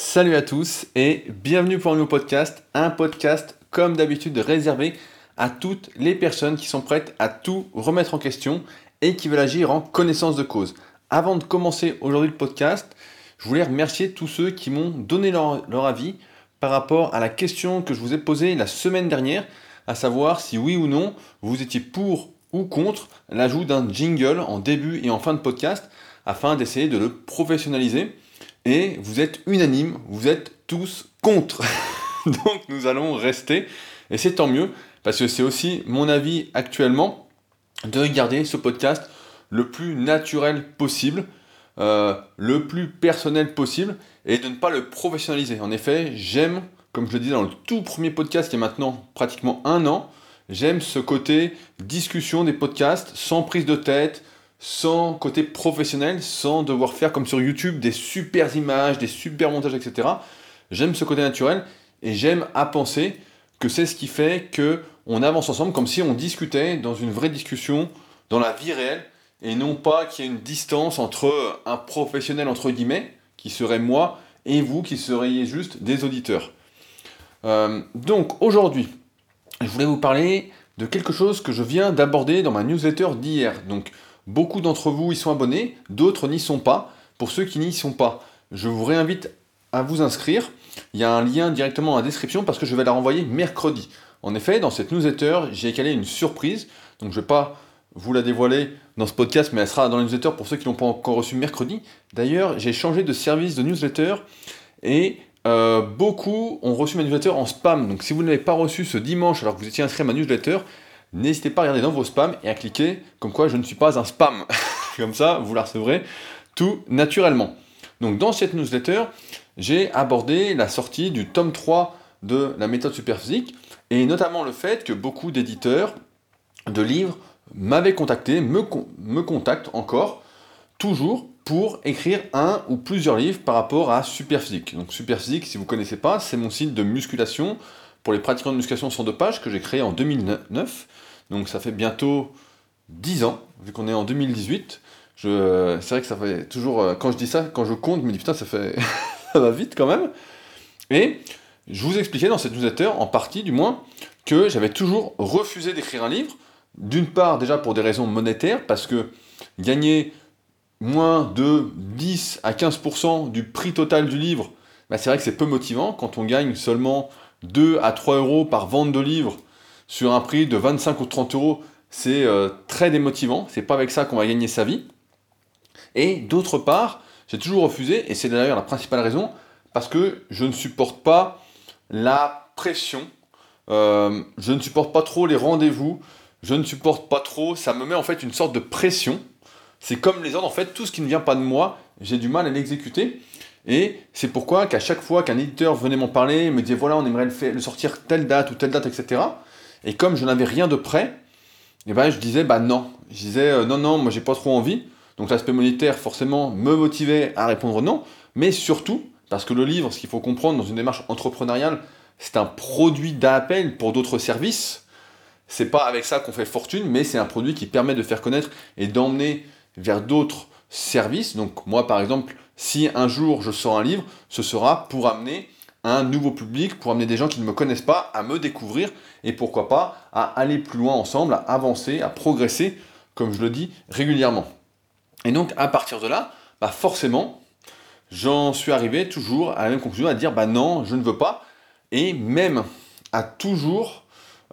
Salut à tous et bienvenue pour un nouveau podcast, un podcast comme d'habitude réservé à toutes les personnes qui sont prêtes à tout remettre en question et qui veulent agir en connaissance de cause. Avant de commencer aujourd'hui le podcast, je voulais remercier tous ceux qui m'ont donné leur, avis par rapport à la question que je vous ai posée la semaine dernière, à savoir si oui ou non vous étiez pour ou contre l'ajout d'un jingle en début et en fin de podcast afin d'essayer de le professionnaliser et vous êtes unanime, vous êtes tous contre. Donc nous allons rester, et c'est tant mieux, parce que c'est aussi mon avis actuellement de garder ce podcast le plus naturel possible, euh, le plus personnel possible, et de ne pas le professionnaliser. En effet, j'aime, comme je le disais dans le tout premier podcast qui est maintenant pratiquement un an, j'aime ce côté discussion des podcasts sans prise de tête, sans côté professionnel, sans devoir faire comme sur YouTube des super images, des super montages, etc. J'aime ce côté naturel et j'aime à penser que c'est ce qui fait que on avance ensemble comme si on discutait dans une vraie discussion, dans la vie réelle, et non pas qu'il y ait une distance entre un professionnel entre guillemets, qui serait moi, et vous qui seriez juste des auditeurs. Euh, donc aujourd'hui, je voulais vous parler de quelque chose que je viens d'aborder dans ma newsletter d'hier. Donc Beaucoup d'entre vous y sont abonnés, d'autres n'y sont pas. Pour ceux qui n'y sont pas, je vous réinvite à vous inscrire. Il y a un lien directement dans la description parce que je vais la renvoyer mercredi. En effet, dans cette newsletter, j'ai calé une surprise. Donc je ne vais pas vous la dévoiler dans ce podcast, mais elle sera dans la newsletter pour ceux qui ne l'ont pas encore reçu mercredi. D'ailleurs, j'ai changé de service de newsletter et euh, beaucoup ont reçu ma newsletter en spam. Donc si vous n'avez pas reçu ce dimanche alors que vous étiez inscrit à ma newsletter, n'hésitez pas à regarder dans vos spams et à cliquer comme quoi je ne suis pas un spam. comme ça, vous la recevrez tout naturellement. Donc dans cette newsletter, j'ai abordé la sortie du tome 3 de la méthode superphysique et notamment le fait que beaucoup d'éditeurs de livres m'avaient contacté, me, me contactent encore, toujours pour écrire un ou plusieurs livres par rapport à Superphysique. Donc Superphysique, si vous ne connaissez pas, c'est mon site de musculation pour les pratiquants de musculation sans dopage que j'ai créé en 2009. Donc ça fait bientôt 10 ans, vu qu'on est en 2018. c'est vrai que ça fait toujours, euh, quand je dis ça, quand je compte, je me dis putain, ça, fait, ça va vite quand même. Et je vous expliquais dans cette newsletter, en partie du moins, que j'avais toujours refusé d'écrire un livre. D'une part, déjà pour des raisons monétaires, parce que gagner moins de 10 à 15% du prix total du livre, bah, c'est vrai que c'est peu motivant quand on gagne seulement 2 à 3 euros par vente de livres sur un prix de 25 ou 30 euros, c'est euh, très démotivant. C'est pas avec ça qu'on va gagner sa vie. Et d'autre part, j'ai toujours refusé, et c'est d'ailleurs la principale raison, parce que je ne supporte pas la pression, euh, je ne supporte pas trop les rendez-vous, je ne supporte pas trop, ça me met en fait une sorte de pression. C'est comme les ordres, en fait, tout ce qui ne vient pas de moi, j'ai du mal à l'exécuter. Et c'est pourquoi qu'à chaque fois qu'un éditeur venait m'en parler, me disait voilà, on aimerait le, sortir telle date ou telle date, etc. Et comme je n'avais rien de prêt, eh ben, je disais bah non. Je disais euh, non, non, moi j'ai pas trop envie. Donc l'aspect monétaire, forcément, me motivait à répondre non. Mais surtout, parce que le livre, ce qu'il faut comprendre dans une démarche entrepreneuriale, c'est un produit d'appel pour d'autres services. C'est pas avec ça qu'on fait fortune, mais c'est un produit qui permet de faire connaître et d'emmener vers d'autres services. Donc moi, par exemple, si un jour je sors un livre, ce sera pour amener un nouveau public, pour amener des gens qui ne me connaissent pas à me découvrir et pourquoi pas à aller plus loin ensemble, à avancer, à progresser, comme je le dis régulièrement. Et donc à partir de là, bah forcément, j'en suis arrivé toujours à la même conclusion, à dire bah non, je ne veux pas, et même à toujours,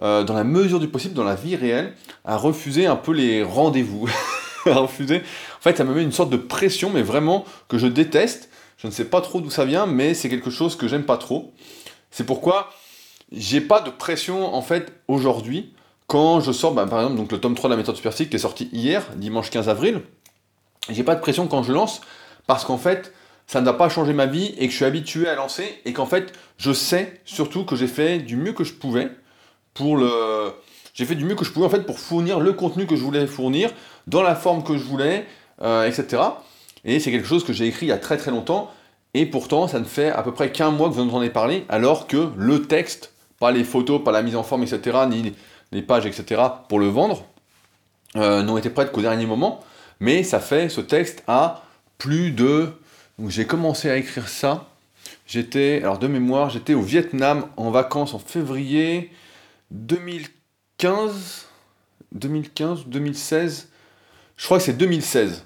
euh, dans la mesure du possible, dans la vie réelle, à refuser un peu les rendez-vous. En fait, ça me met une sorte de pression, mais vraiment que je déteste. Je ne sais pas trop d'où ça vient, mais c'est quelque chose que j'aime pas trop. C'est pourquoi j'ai pas de pression en fait aujourd'hui quand je sors, bah, par exemple, donc le tome 3 de la méthode superphysique qui est sorti hier, dimanche 15 avril. J'ai pas de pression quand je lance parce qu'en fait, ça n'a pas changé ma vie et que je suis habitué à lancer et qu'en fait, je sais surtout que j'ai fait du mieux que je pouvais pour le. J'ai fait du mieux que je pouvais en fait pour fournir le contenu que je voulais fournir dans la forme que je voulais, euh, etc. Et c'est quelque chose que j'ai écrit il y a très très longtemps, et pourtant ça ne fait à peu près qu'un mois que vous en entendez parler, alors que le texte, pas les photos, pas la mise en forme, etc., ni les pages, etc., pour le vendre, euh, n'ont été prêtes qu'au dernier moment, mais ça fait ce texte à plus de... J'ai commencé à écrire ça, J'étais, alors de mémoire, j'étais au Vietnam en vacances en février 2015, 2015 ou 2016. Je crois que c'est 2016.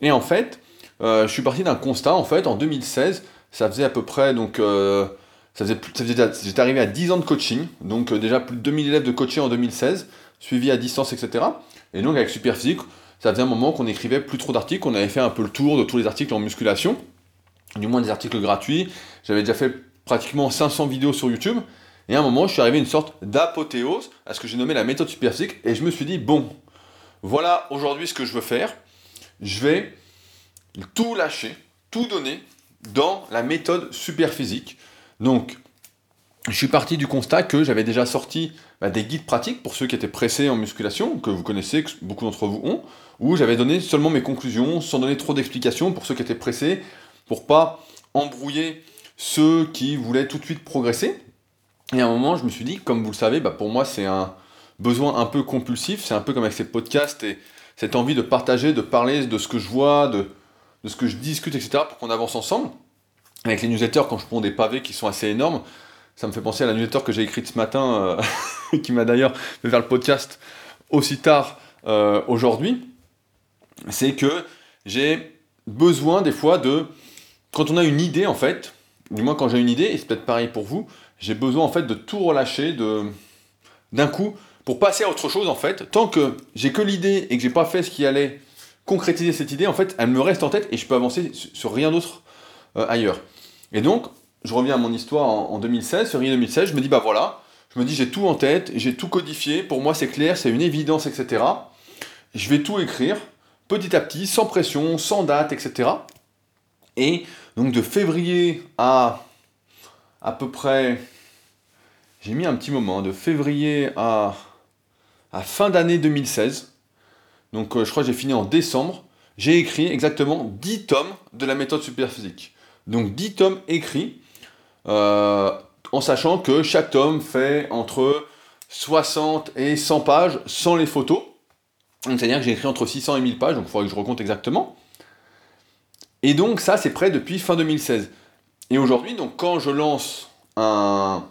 Et en fait, euh, je suis parti d'un constat, en fait, en 2016, ça faisait à peu près, donc, euh, ça faisait, j'étais arrivé à 10 ans de coaching, donc euh, déjà plus de 2000 élèves de coaching en 2016, suivi à distance, etc. Et donc avec Superphysique, ça faisait un moment qu'on écrivait plus trop d'articles, on avait fait un peu le tour de tous les articles en musculation, du moins des articles gratuits. J'avais déjà fait pratiquement 500 vidéos sur YouTube. Et à un moment, je suis arrivé à une sorte d'apothéose à ce que j'ai nommé la méthode superphysique. Et je me suis dit, bon, voilà aujourd'hui ce que je veux faire. Je vais tout lâcher, tout donner dans la méthode superphysique. Donc, je suis parti du constat que j'avais déjà sorti bah, des guides pratiques pour ceux qui étaient pressés en musculation, que vous connaissez, que beaucoup d'entre vous ont, où j'avais donné seulement mes conclusions, sans donner trop d'explications pour ceux qui étaient pressés, pour pas embrouiller ceux qui voulaient tout de suite progresser. Et à un moment, je me suis dit, comme vous le savez, bah, pour moi, c'est un besoin un peu compulsif, c'est un peu comme avec ces podcasts et cette envie de partager, de parler de ce que je vois, de, ce que je discute, etc., pour qu'on avance ensemble. Avec les newsletters, quand je prends des pavés qui sont assez énormes, ça me fait penser à la newsletter que j'ai écrite ce matin, euh, qui m'a d'ailleurs fait faire le podcast aussi tard euh, aujourd'hui. C'est que j'ai besoin des fois de. Quand on a une idée, en fait, du moins quand j'ai une idée, et c'est peut-être pareil pour vous, j'ai besoin en fait de tout relâcher de d'un coup pour passer à autre chose en fait. Tant que j'ai que l'idée et que j'ai pas fait ce qui allait concrétiser cette idée, en fait, elle me reste en tête et je peux avancer sur rien d'autre euh, ailleurs. Et donc, je reviens à mon histoire en, 2016, février 2016, je me dis, bah voilà, je me dis, j'ai tout en tête, j'ai tout codifié, pour moi c'est clair, c'est une évidence, etc. Je vais tout écrire, petit à petit, sans pression, sans date, etc. Et donc de février à à peu près, j'ai mis un petit moment, de février à, fin d'année 2016, donc euh, je crois que j'ai fini en décembre, j'ai écrit exactement 10 tomes de la méthode superphysique. Donc 10 tomes écrits, euh, en sachant que chaque tome fait entre 60 et 100 pages sans les photos. C'est-à-dire que j'ai écrit entre 600 et 1000 pages, donc il faudrait que je recompte exactement. Et donc ça, c'est prêt depuis fin 2016. Et aujourd'hui, donc quand je lance un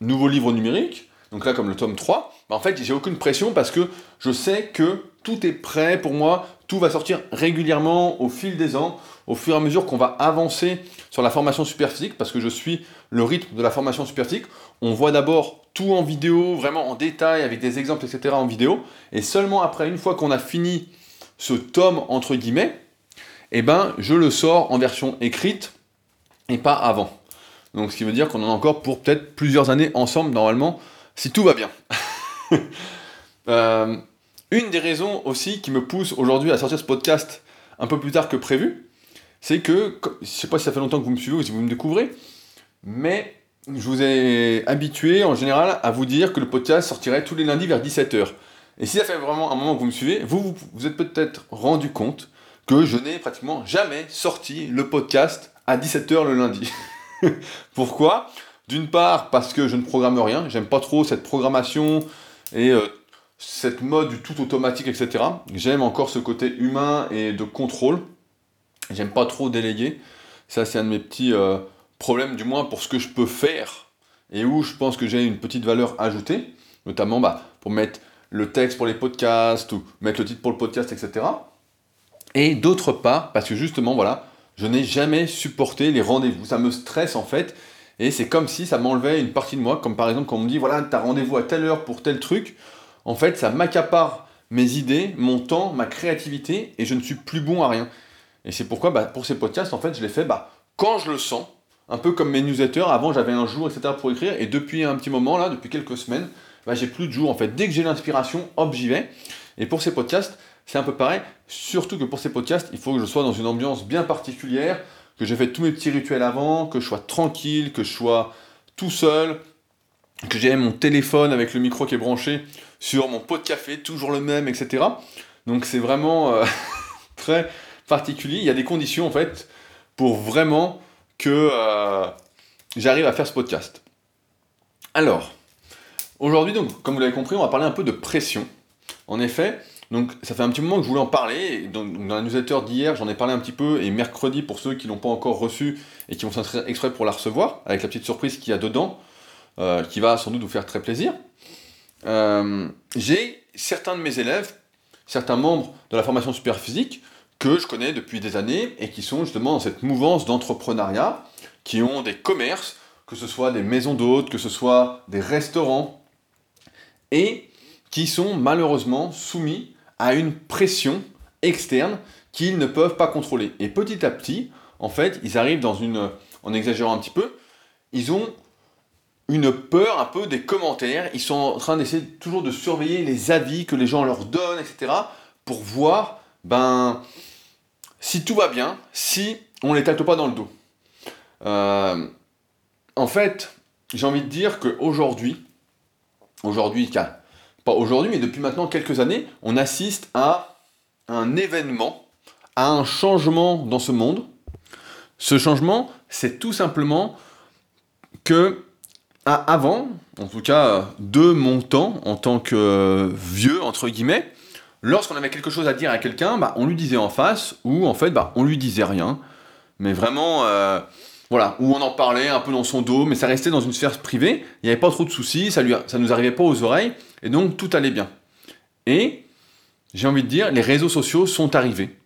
nouveau livre numérique, donc là comme le tome 3, bah, en fait j'ai aucune pression parce que je sais que tout est prêt pour moi, tout va sortir régulièrement au fil des ans, au fur et à mesure qu'on va avancer sur la formation superphysique, parce que je suis le rythme de la formation superphysique. On voit d'abord tout en vidéo, vraiment en détail, avec des exemples, etc. en vidéo, et seulement après, une fois qu'on a fini ce tome, entre guillemets, eh ben, je le sors en version écrite, et pas avant. Donc ce qui veut dire qu'on en a encore pour peut-être plusieurs années ensemble, normalement, si tout va bien. Euh, une des raisons aussi qui me pousse aujourd'hui à sortir ce podcast un peu plus tard que prévu, c'est que, je ne sais pas si ça fait longtemps que vous me suivez ou si vous me découvrez, mais je vous ai habitué en général à vous dire que le podcast sortirait tous les lundis vers 17h. Et si ça fait vraiment un moment que vous me suivez, vous vous, vous êtes peut-être rendu compte que je n'ai pratiquement jamais sorti le podcast à 17h le lundi. Pourquoi? D'une part parce que je ne programme rien, j'aime pas trop cette programmation et euh, cette mode du tout automatique, etc. J'aime encore ce côté humain et de contrôle. J'aime pas trop déléguer. Ça, c'est un de mes petits euh, problèmes, du moins pour ce que je peux faire et où je pense que j'ai une petite valeur ajoutée, notamment bah, pour mettre le texte pour les podcasts ou mettre le titre pour le podcast, etc. Et d'autre part, parce que justement, voilà, je n'ai jamais supporté les rendez-vous. Ça me stresse en fait. Et c'est comme si ça m'enlevait une partie de moi. Comme par exemple quand on me dit, voilà, tu as rendez-vous à telle heure pour tel truc. En fait, ça m'accapare mes idées, mon temps, ma créativité, et je ne suis plus bon à rien. Et c'est pourquoi, bah, pour ces podcasts, en fait, je les fais bah, quand je le sens. Un peu comme mes newsletters. Avant, j'avais un jour, etc. pour écrire. Et depuis un petit moment, là, depuis quelques semaines, bah, j'ai plus de jours. En fait, dès que j'ai l'inspiration, hop, j'y vais. Et pour ces podcasts, c'est un peu pareil, surtout que pour ces podcasts, il faut que je sois dans une ambiance bien particulière, que j'ai fait tous mes petits rituels avant, que je sois tranquille, que je sois tout seul, que j'ai mon téléphone avec le micro qui est branché sur mon pot de café, toujours le même, etc. Donc c'est vraiment euh, très particulier. Il y a des conditions en fait pour vraiment que euh, j'arrive à faire ce podcast. Alors, aujourd'hui, donc, comme vous l'avez compris, on va parler un peu de pression. En effet, Donc ça fait un petit moment que je voulais en parler. dans, la newsletter d'hier, j'en ai parlé un petit peu. Et mercredi, pour ceux qui l'ont pas encore reçu et qui vont s'inscrire exprès pour la recevoir, avec la petite surprise qu'il y a dedans, euh, qui va sans doute vous faire très plaisir. Euh, j'ai certains de mes élèves, certains membres de la formation super physique que je connais depuis des années et qui sont justement dans cette mouvance d'entrepreneuriat, qui ont des commerces, que ce soit des maisons d'hôtes, que ce soit des restaurants, et qui sont malheureusement soumis à une pression externe qu'ils ne peuvent pas contrôler. Et petit à petit, en fait, ils arrivent dans une, en exagérant un petit peu, ils ont une peur un peu des commentaires, ils sont en train d'essayer toujours de surveiller les avis que les gens leur donnent, etc., pour voir, ben, si tout va bien, si on les tâte pas dans le dos. Euh, en fait, j'ai envie de dire qu'aujourd'hui, aujourd'hui, pas aujourd'hui, mais depuis maintenant quelques années, on assiste à un événement, à un changement dans ce monde. Ce changement, c'est tout simplement que avant, en tout cas de mon temps, en tant que vieux, entre guillemets, lorsqu'on avait quelque chose à dire à quelqu'un, bah, on lui disait en face, ou en fait, bah, on lui disait rien. Mais vraiment, euh, voilà, où on en parlait un peu dans son dos, mais ça restait dans une sphère privée, il n'y avait pas trop de soucis, ça, lui, ça nous arrivait pas aux oreilles, et donc tout allait bien. Et j'ai envie de dire, les réseaux sociaux sont arrivés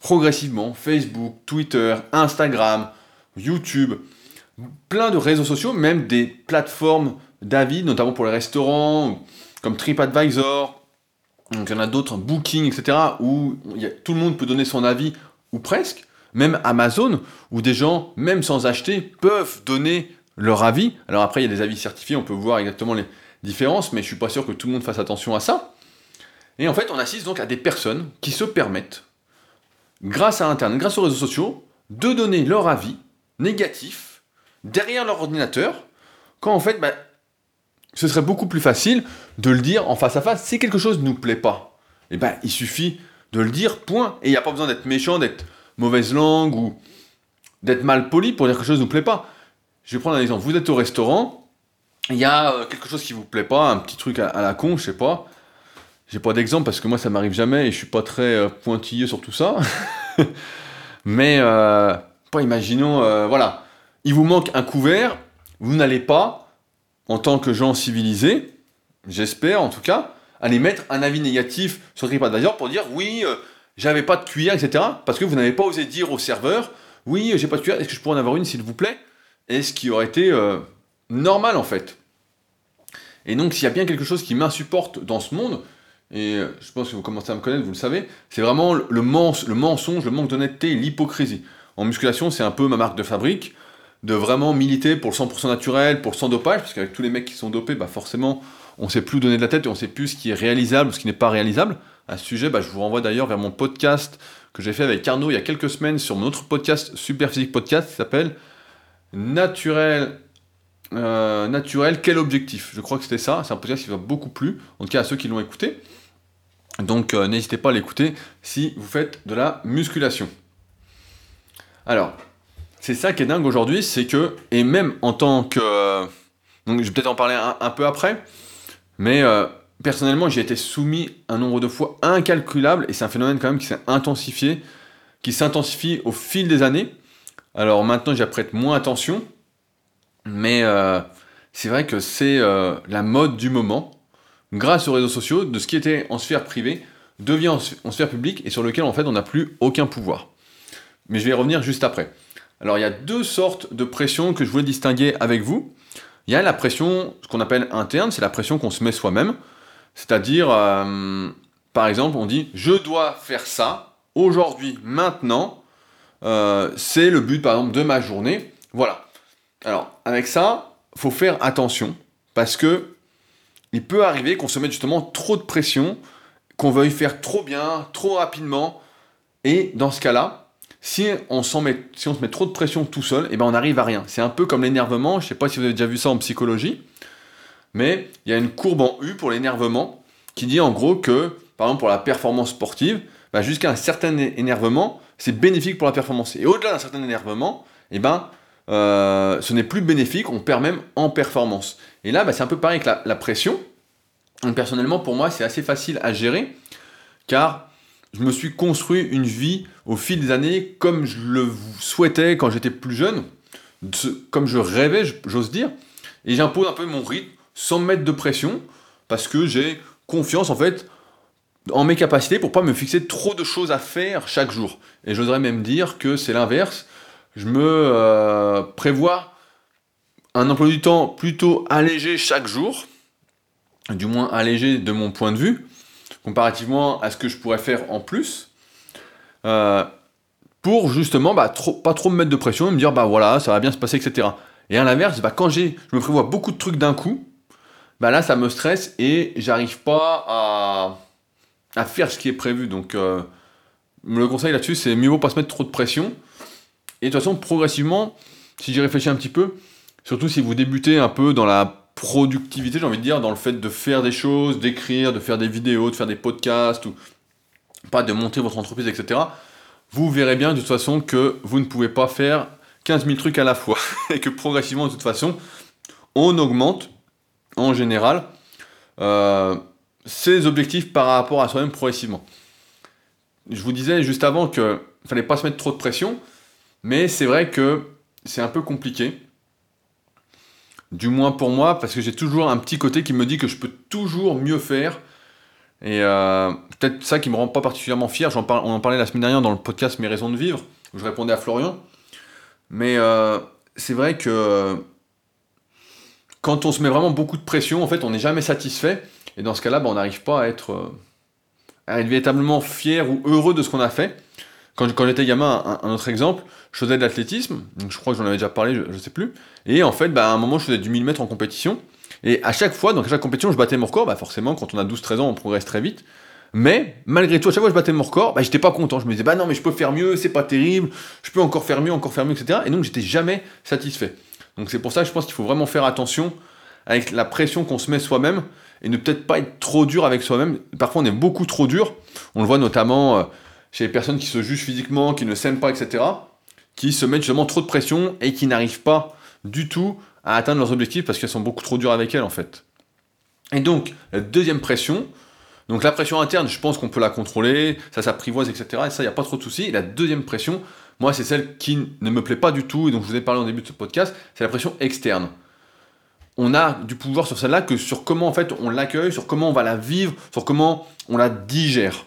progressivement, Facebook, Twitter, Instagram, YouTube, plein de réseaux sociaux, même des plateformes d'avis, notamment pour les restaurants, comme TripAdvisor, donc il y en a d'autres, Booking, etc., où tout le monde peut donner son avis, ou presque même Amazon, où des gens, même sans acheter, peuvent donner leur avis. Alors après, il y a des avis certifiés, on peut voir exactement les différences, mais je suis pas sûr que tout le monde fasse attention à ça. Et en fait, on assiste donc à des personnes qui se permettent, grâce à Internet, grâce aux réseaux sociaux, de donner leur avis négatif derrière leur ordinateur, quand en fait, bah, ce serait beaucoup plus facile de le dire en face à face. Si quelque chose ne nous plaît pas, eh ben, il suffit de le dire, point. Et il n'y a pas besoin d'être méchant, d'être mauvaise langue ou d'être mal poli pour dire que quelque chose ne nous plaît pas. Je vais prendre un exemple. Vous êtes au restaurant, il y a euh, quelque chose qui vous plaît pas, un petit truc à, la con, je sais pas. J'ai pas d'exemple parce que moi ça m'arrive jamais et je suis pas très euh, pointilleux sur tout ça. Mais euh, pas imaginons, voilà, il vous manque un couvert, vous n'allez pas, en tant que gens civilisés, j'espère en tout cas, aller mettre un avis négatif sur TripAdvisor pour dire oui, j'avais pas de cuillère, etc. Parce que vous n'avez pas osé dire au serveur, oui, j'ai pas de cuillère, est-ce que je pourrais en avoir une, s'il vous plaît? Et ce qui aurait été normal, en fait. Et donc, s'il y a bien quelque chose qui m'insupporte dans ce monde, et je pense que vous commencez à me connaître, vous le savez, c'est vraiment le, le mensonge, le manque d'honnêteté l'hypocrisie. En musculation, c'est un peu ma marque de fabrique, de vraiment militer pour le 100% naturel, pour le sans dopage, parce qu'avec tous les mecs qui sont dopés, bah forcément, on sait plus donner de la tête et on sait plus ce qui est réalisable ou ce qui n'est pas réalisable. À ce sujet, bah, je vous renvoie d'ailleurs vers mon podcast que j'ai fait avec Arnaud il y a quelques semaines sur mon autre podcast, Super Physique Podcast, qui s'appelle Naturel. Euh, naturel, quel objectif? Je crois que c'était ça. C'est un podcast qui va beaucoup plu, en tout cas à ceux qui l'ont écouté. Donc euh, n'hésitez pas à l'écouter si vous faites de la musculation. Alors, c'est ça qui est dingue aujourd'hui, c'est que, et même en tant que. Euh, donc je vais peut-être en parler un, peu après, mais personnellement, j'ai été soumis un nombre de fois incalculable, et c'est un phénomène quand même qui s'est intensifié, qui s'intensifie au fil des années. Alors maintenant, j'y prête moins attention, mais euh, c'est vrai que c'est euh, la mode du moment, grâce aux réseaux sociaux, de ce qui était en sphère privée devient en, sphère publique et sur lequel en fait on n'a plus aucun pouvoir. Mais je vais y revenir juste après. Alors il y a deux sortes de pression que je voulais distinguer avec vous. Il y a la pression, ce qu'on appelle interne, c'est la pression qu'on se met soi-même. C'est-à-dire, euh, par exemple, on dit je dois faire ça aujourd'hui, maintenant. Euh, c'est le but, par exemple, de ma journée. Voilà. Alors, avec ça, faut faire attention parce que il peut arriver qu'on se mette justement trop de pression, qu'on veuille faire trop bien, trop rapidement. Et dans ce cas-là, si on, met, si on se met trop de pression tout seul, eh ben on n'arrive à rien. C'est un peu comme l'énervement. Je ne sais pas si vous avez déjà vu ça en psychologie mais il y a une courbe en U pour l'énervement qui dit en gros que, par exemple pour la performance sportive, bah, jusqu'à un certain énervement, c'est bénéfique pour la performance. Et au-delà d'un certain énervement, eh ben, euh, ce n'est plus bénéfique, on perd même en performance. Et là, bah, c'est un peu pareil avec la, pression. personnellement, pour moi, c'est assez facile à gérer. car je me suis construit une vie au fil des années comme je le souhaitais quand j'étais plus jeune, comme je rêvais, j'ose dire, et j'impose un peu mon rythme sans me mettre de pression, parce que j'ai confiance en fait en mes capacités pour pas me fixer trop de choses à faire chaque jour. Et j'oserais même dire que c'est l'inverse. Je me euh, prévois un emploi du temps plutôt allégé chaque jour, du moins allégé de mon point de vue, comparativement à ce que je pourrais faire en plus, euh, pour justement bah, pas trop me mettre de pression et me dire bah voilà, ça va bien se passer, etc. Et à l'inverse, bah, quand j'ai, je me prévois beaucoup de trucs d'un coup, bah là ça me stresse et j'arrive pas à, faire ce qui est prévu. Donc euh, le conseil là-dessus, c'est mieux vaut pas se mettre trop de pression. Et de toute façon, progressivement, si j'y réfléchis un petit peu, surtout si vous débutez un peu dans la productivité, j'ai envie de dire, dans le fait de faire des choses, d'écrire, de faire des vidéos, de faire des podcasts, ou pas de monter votre entreprise, etc., vous verrez bien de toute façon que vous ne pouvez pas faire 15 000 trucs à la fois. et que progressivement, de toute façon, on augmente, en général, euh, ses objectifs par rapport à soi-même progressivement. Je vous disais juste avant qu'il ne fallait pas se mettre trop de pression, mais c'est vrai que c'est un peu compliqué. Du moins pour moi, parce que j'ai toujours un petit côté qui me dit que je peux toujours mieux faire. Et euh, peut-être ça qui me rend pas particulièrement fier. on en parlait la semaine dernière dans le podcast Mes raisons de vivre, où je répondais à Florian. Mais euh, c'est vrai que quand on se met vraiment beaucoup de pression, en fait, on n'est jamais satisfait. Et dans ce cas-là, bah, on n'arrive pas euh, à être véritablement fier ou heureux de ce qu'on a fait. Quand, j'étais gamin, un, autre exemple, je faisais de l'athlétisme, je crois que j'en avais déjà parlé, je, ne sais plus. Et en fait, bah, à un moment, je faisais du 1000 mètres en compétition. Et à chaque fois, donc à chaque compétition, je battais mon record. Bah forcément, quand on a 12-13 ans, on progresse très vite. Mais malgré tout, à chaque fois que je battais mon record, bah, j'étais pas content. Je me disais, bah non, mais je peux faire mieux, c'est pas terrible, je peux encore faire mieux, encore faire mieux, etc. Et donc, j'étais jamais satisfait. Donc, c'est pour ça que je pense qu'il faut vraiment faire attention avec la pression qu'on se met soi-même et ne peut-être pas être trop dur avec soi-même. Parfois, on est beaucoup trop dur. On le voit notamment euh, chez les personnes qui se jugent physiquement, qui ne s'aiment pas, etc., qui se mettent justement trop de pression et qui n'arrivent pas du tout à atteindre leurs objectifs parce qu'elles sont beaucoup trop dures avec elles en fait. Et donc, la deuxième pression, donc la pression interne, je pense qu'on peut la contrôler, ça s'apprivoise, etc. Et ça, il n'y a pas trop de soucis. La deuxième pression, moi, c'est celle qui ne me plaît pas du tout, et dont je vous ai parlé au début de ce podcast, c'est la pression externe. On a du pouvoir sur celle-là que sur comment en fait on l'accueille, sur comment on va la vivre, sur comment on la digère.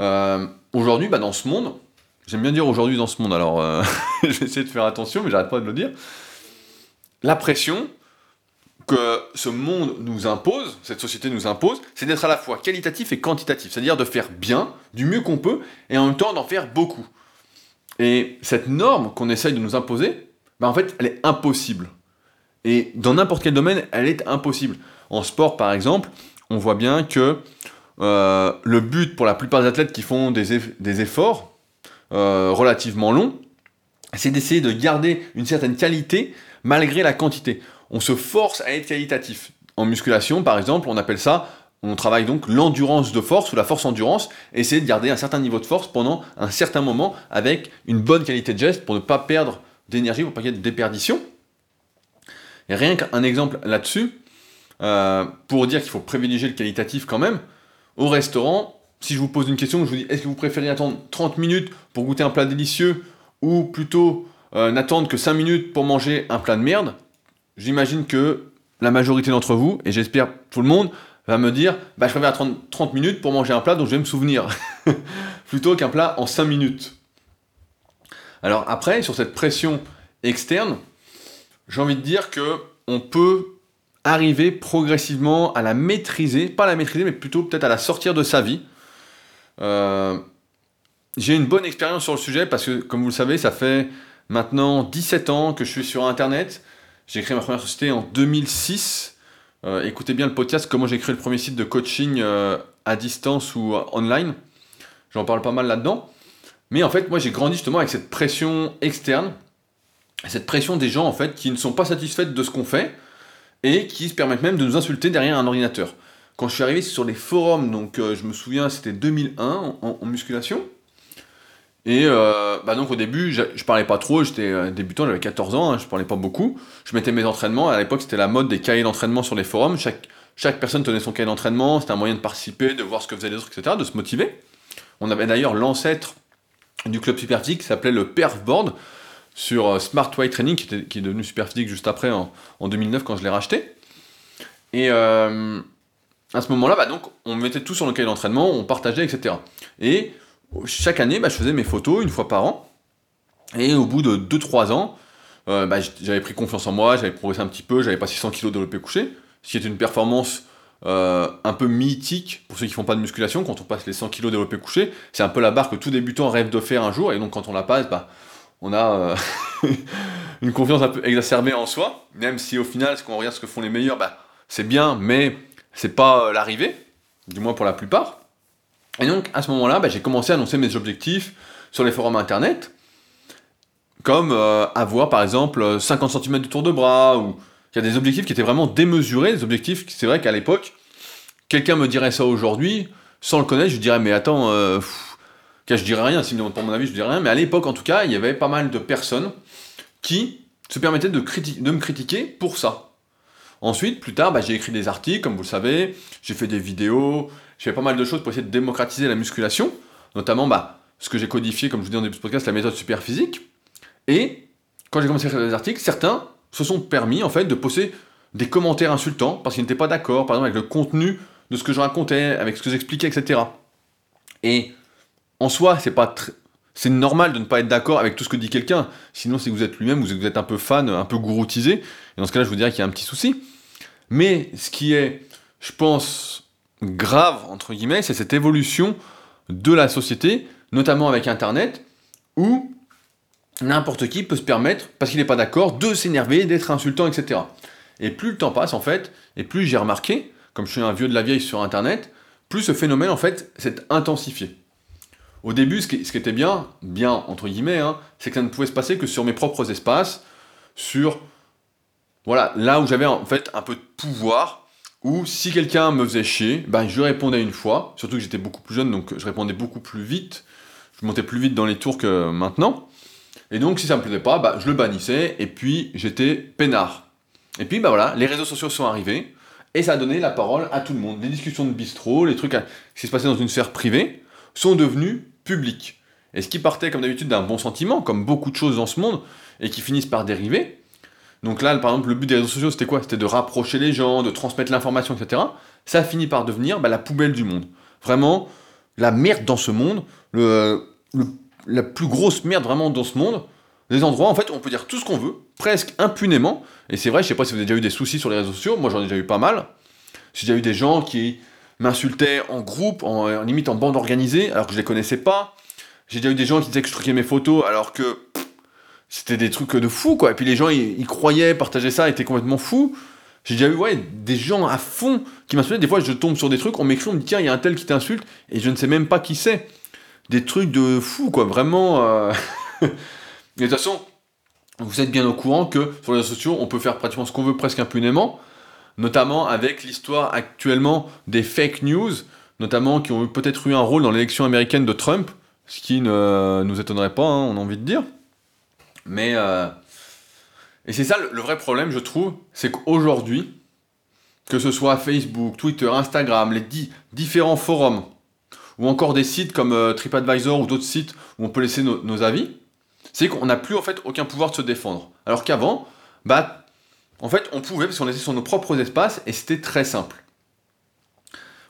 Euh, aujourd'hui, bah, dans ce monde, j'aime bien dire aujourd'hui dans ce monde, alors euh, je de faire attention, mais j'arrête pas de le dire. La pression que ce monde nous impose, cette société nous impose, c'est d'être à la fois qualitatif et quantitatif, c'est-à-dire de faire bien, du mieux qu'on peut, et en même temps d'en faire beaucoup. Et cette norme qu'on essaye de nous imposer, bah en fait, elle est impossible. Et dans n'importe quel domaine, elle est impossible. En sport, par exemple, on voit bien que euh, le but pour la plupart des athlètes qui font des, efforts euh, relativement longs, c'est d'essayer de garder une certaine qualité malgré la quantité. On se force à être qualitatif. En musculation, par exemple, on appelle ça, on travaille donc l'endurance de force ou la force endurance, essayer de garder un certain niveau de force pendant un certain moment avec une bonne qualité de geste pour ne pas perdre d'énergie, pour ne pas qu'il y ait de déperdition. Et rien qu'un exemple là-dessus, euh, pour dire qu'il faut privilégier le qualitatif quand même, au restaurant, si je vous pose une question, je vous dis est-ce que vous préférez attendre 30 minutes pour goûter un plat délicieux ou plutôt euh, n'attendre que 5 minutes pour manger un plat de merde? J'imagine que la majorité d'entre vous, et j'espère tout le monde, va me dire bah, je préfère attendre 30 minutes pour manger un plat dont je vais me souvenir plutôt qu'un plat en 5 minutes. Alors après, sur cette pression externe, j'ai envie de dire que on peut arriver progressivement à la maîtriser, pas la maîtriser, mais plutôt peut-être à la sortir de sa vie. Euh, j'ai une bonne expérience sur le sujet parce que, comme vous le savez, ça fait maintenant 17 ans que je suis sur Internet. J'ai créé ma première société en 2006. Euh, écoutez bien le podcast, comment j'ai créé le premier site de coaching euh, à distance ou online. J'en parle pas mal là-dedans. Mais en fait, moi, j'ai grandi justement avec cette pression externe, cette pression des gens en fait qui ne sont pas satisfaits de ce qu'on fait et qui se permettent même de nous insulter derrière un ordinateur. Quand je suis arrivé sur les forums, donc euh, je me souviens, c'était 2001 en, musculation. Et euh, bah donc au début, je, parlais pas trop, j'étais euh, débutant, j'avais 14 ans, je hein, je parlais pas beaucoup. Je mettais mes entraînements, à l'époque c'était la mode des cahiers d'entraînement sur les forums. Chaque, personne tenait son cahier d'entraînement, c'était un moyen de participer, de voir ce que faisaient les autres, etc., de se motiver. On avait d'ailleurs l'ancêtre du club Superphysique qui s'appelait le Perfboard sur euh, Smart Weight Training, qui, est devenu Superphysique juste après en, 2009 quand je l'ai racheté. Et euh, à ce moment-là, bah, donc, on mettait tout sur le cahier d'entraînement, on partageait, etc. Et chaque année, bah, je faisais mes photos une fois par an. Et au bout de 2-3 ans, euh, bah, j'avais pris confiance en moi, j'avais progressé un petit peu, j'avais passé 100 kg de l'OP couché, ce qui est une performance un peu mythique pour ceux qui font pas de musculation. Quand on passe les 100 kg développé couché, c'est un peu la barre que tout débutant rêve de faire un jour, et donc quand on la passe, bah, on a euh, une confiance un peu exacerbée en soi, même si au final, ce qu'on regarde ce que font les meilleurs, bah, c'est bien, mais c'est pas l'arrivée, du moins pour la plupart. Et donc à ce moment-là, bah, j'ai commencé à annoncer mes objectifs sur les forums internet, comme euh, avoir par exemple 50 cm de tour de bras, ou il y a des objectifs qui étaient vraiment démesurés, des objectifs, c'est vrai qu'à l'époque, quelqu'un me dirait ça aujourd'hui, sans le connaître, je dirais mais attends, euh, je dirais rien, si me pas mon avis, je dirais rien, mais à l'époque en tout cas, il y avait pas mal de personnes qui se permettaient de, de me critiquer pour ça. Ensuite, plus tard, bah, j'ai écrit des articles, comme vous le savez, j'ai fait des vidéos, j'ai fait pas mal de choses pour essayer de démocratiser la musculation, notamment bah, ce que j'ai codifié, comme je vous dis en début de podcast, la méthode super physique. Et quand j'ai commencé à écrire des articles, certains se sont permis en fait de poster des commentaires insultants parce qu'ils n'étaient pas d'accord, par exemple avec le contenu de ce que je racontais, avec ce que j'expliquais, etc. Et en soi, c'est normal de ne pas être d'accord avec tout ce que dit quelqu'un. Sinon, c'est que vous êtes lui-même vous êtes un peu fan, un peu gouroutisé. Et dans ce cas-là, je vous dirais qu'il y a un petit souci. Mais ce qui est, je pense, grave, entre guillemets, c'est cette évolution de la société, notamment avec Internet, où n'importe qui peut se permettre, parce qu'il n'est pas d'accord, de s'énerver, d'être insultant, etc. Et plus le temps passe, en fait, et plus j'ai remarqué, comme je suis un vieux de la vieille sur Internet, plus ce phénomène, en fait, s'est intensifié. Au début, ce qui, était bien, bien entre guillemets, hein, c'est que ça ne pouvait se passer que sur mes propres espaces, sur, voilà, là où j'avais en fait un peu de pouvoir, où si quelqu'un me faisait chier, ben, je répondais une fois, surtout que j'étais beaucoup plus jeune, donc je répondais beaucoup plus vite, je montais plus vite dans les tours que maintenant. Et donc, si ça me plaisait pas, bah, je le bannissais, et puis j'étais peinard. Et puis, bah voilà, les réseaux sociaux sont arrivés, et ça a donné la parole à tout le monde. Les discussions de bistrot, les trucs qui se passaient dans une sphère privée, sont devenus publics. Et ce qui partait, comme d'habitude, d'un bon sentiment, comme beaucoup de choses dans ce monde, et qui finissent par dériver. Donc là, par exemple, le but des réseaux sociaux, c'était quoi? C'était de rapprocher les gens, de transmettre l'information, etc. Ça finit par devenir bah, la poubelle du monde. Vraiment, la merde dans ce monde, le, la plus grosse merde vraiment dans ce monde. Des endroits, en fait, on peut dire tout ce qu'on veut, presque impunément. Et c'est vrai, je sais pas si vous avez déjà eu des soucis sur les réseaux sociaux, moi j'en ai déjà eu pas mal. J'ai déjà eu des gens qui m'insultaient en groupe, en, limite en bande organisée, alors que je les connaissais pas. J'ai déjà eu des gens qui disaient que je truquais mes photos, alors que c'était des trucs de fou, quoi. Et puis les gens, ils, croyaient, partageaient ça, étaient complètement fous. J'ai déjà eu ouais, des gens à fond qui m'insultaient. Des fois, je tombe sur des trucs, on m'écrit, on me dit tiens, il y a un tel qui t'insulte, et je ne sais même pas qui c'est des trucs de fou, quoi. Vraiment. Euh, de toute façon, vous êtes bien au courant que sur les réseaux sociaux, on peut faire pratiquement ce qu'on veut presque impunément, notamment avec l'histoire actuellement des fake news, notamment qui ont peut-être eu un rôle dans l'élection américaine de Trump, ce qui ne nous étonnerait pas, hein, on a envie de dire. Mais. Euh, et c'est ça le, vrai problème, je trouve, c'est qu'aujourd'hui, que ce soit Facebook, Twitter, Instagram, les différents forums ou encore des sites comme euh, TripAdvisor ou d'autres sites où on peut laisser nos avis, c'est qu'on n'a plus en fait aucun pouvoir de se défendre. Alors qu'avant, bah, en fait, on pouvait parce qu'on était sur nos propres espaces et c'était très simple.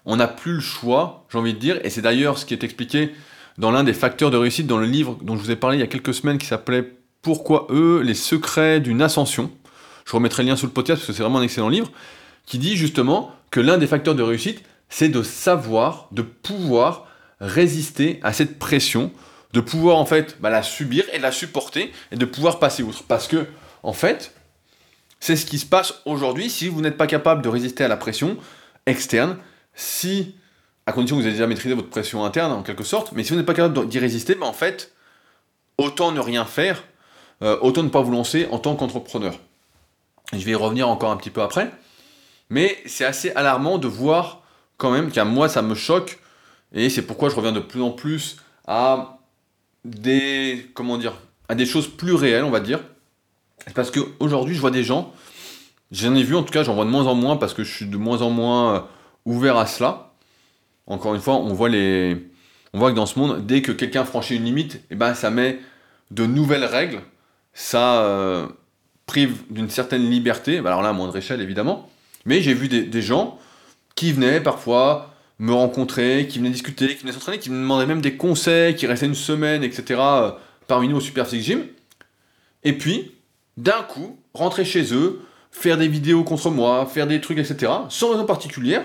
On n'a plus le choix, j'ai envie de dire, et c'est d'ailleurs ce qui est expliqué dans l'un des facteurs de réussite dans le livre dont je vous ai parlé il y a quelques semaines qui s'appelait Pourquoi eux, les secrets d'une ascension. Je remettrai le lien sous le podcast parce que c'est vraiment un excellent livre, qui dit justement que l'un des facteurs de réussite, c'est de savoir, de pouvoir résister à cette pression, de pouvoir en fait bah, la subir et la supporter et de pouvoir passer outre. Parce que, en fait, c'est ce qui se passe aujourd'hui si vous n'êtes pas capable de résister à la pression externe, si, à condition que vous ayez déjà maîtrisé votre pression interne en quelque sorte, mais si vous n'êtes pas capable d'y résister, bah, en fait, autant ne rien faire, euh, autant ne pas vous lancer en tant qu'entrepreneur. Je vais y revenir encore un petit peu après, mais c'est assez alarmant de voir quand même qu'à moi ça me choque et c'est pourquoi je reviens de plus en plus à des comment dire à des choses plus réelles on va dire parce qu'aujourd'hui je vois des gens J'en ai vu en tout cas, j'en vois de moins en moins parce que je suis de moins en moins euh, ouvert à cela. Encore une fois, on voit les, on voit que dans ce monde, dès que quelqu'un franchit une limite, eh ben ça met de nouvelles règles, ça euh, prive d'une certaine liberté. Alors là, à moindre échelle évidemment. Mais j'ai vu des, gens qui venaient parfois me rencontrer, qui venaient discuter, qui venaient s'entraîner, qui me demandaient même des conseils, qui restaient une semaine, etc. Euh, parmi nous au Super Six Gym. Et puis, d'un coup, rentrer chez eux, faire des vidéos contre moi, faire des trucs, etc. Sans raison particulière.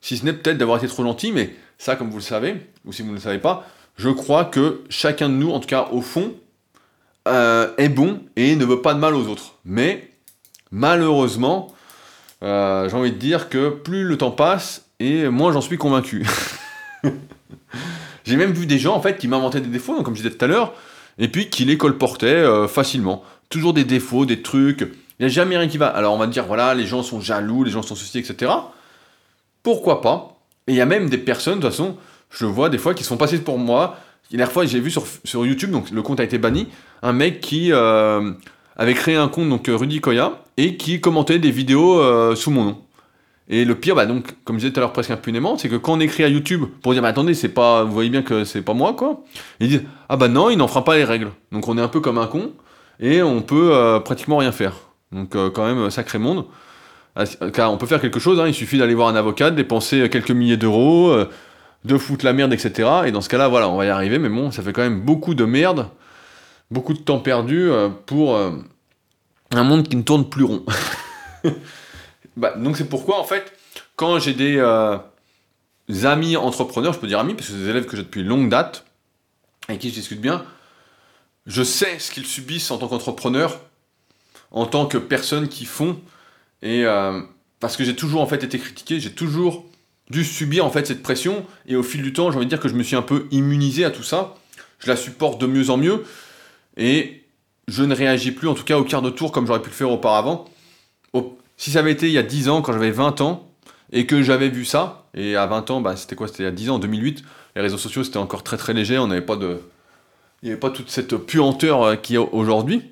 Si ce n'est peut-être d'avoir été trop gentil, mais ça, comme vous le savez, ou si vous ne le savez pas, je crois que chacun de nous, en tout cas au fond, euh, est bon et ne veut pas de mal aux autres. Mais malheureusement, euh, j'ai envie de dire que plus le temps passe et moins j'en suis convaincu. j'ai même vu des gens en fait qui m'inventaient des défauts, comme je disais tout à l'heure, et puis qui les colportaient euh, facilement. Toujours des défauts, des trucs. Il n'y a jamais rien qui va. Alors on va dire voilà, les gens sont jaloux, les gens sont souciés, etc. Pourquoi pas? Et il y a même des personnes, de toute façon, je vois des fois qui sont passées pour moi. La dernière fois, j'ai vu sur, sur YouTube, donc le compte a été banni, un mec qui euh, avait créé un compte, donc Rudy Koya, et qui commentait des vidéos euh, sous mon nom. Et le pire, bah donc, comme je disais tout à l'heure presque impunément, c'est que quand on écrit à YouTube pour dire, mais attendez, c'est pas, vous voyez bien que c'est pas moi, quoi, ils disent, ah bah non, il n'en fera pas les règles. Donc on est un peu comme un con, et on peut euh, pratiquement rien faire. Donc quand même, sacré monde. Ah, car on peut faire quelque chose, hein, il suffit d'aller voir un avocat, de dépenser quelques milliers d'euros, de foutre la merde, etc. Et dans ce cas-là, voilà, on va y arriver, mais bon, ça fait quand même beaucoup de merde beaucoup de temps perdu euh, pour euh, un monde qui ne tourne plus rond. bah, donc c'est pourquoi en fait, quand j'ai des euh, amis entrepreneurs, je peux dire amis parce que c'est des élèves que j'ai depuis longue date, avec qui je discute bien, je sais ce qu'ils subissent en tant qu'entrepreneurs, en tant que personnes qui font, et parce que j'ai toujours en fait été critiqué, j'ai toujours dû subir en fait cette pression, et au fil du temps, j'ai envie de dire que je me suis un peu immunisé à tout ça, je la supporte de mieux en mieux, et je ne réagis plus, en tout cas au quart de tour, comme j'aurais pu le faire auparavant. Si ça avait été il y a 10 ans, quand j'avais 20 ans, et que j'avais vu ça, et à 20 ans, bah, c'était quoi C'était il y a 10 ans, en 2008, les réseaux sociaux c'était encore très très léger, on n'avait pas de. Il n'y avait pas toute cette puanteur euh, qu'il y a aujourd'hui.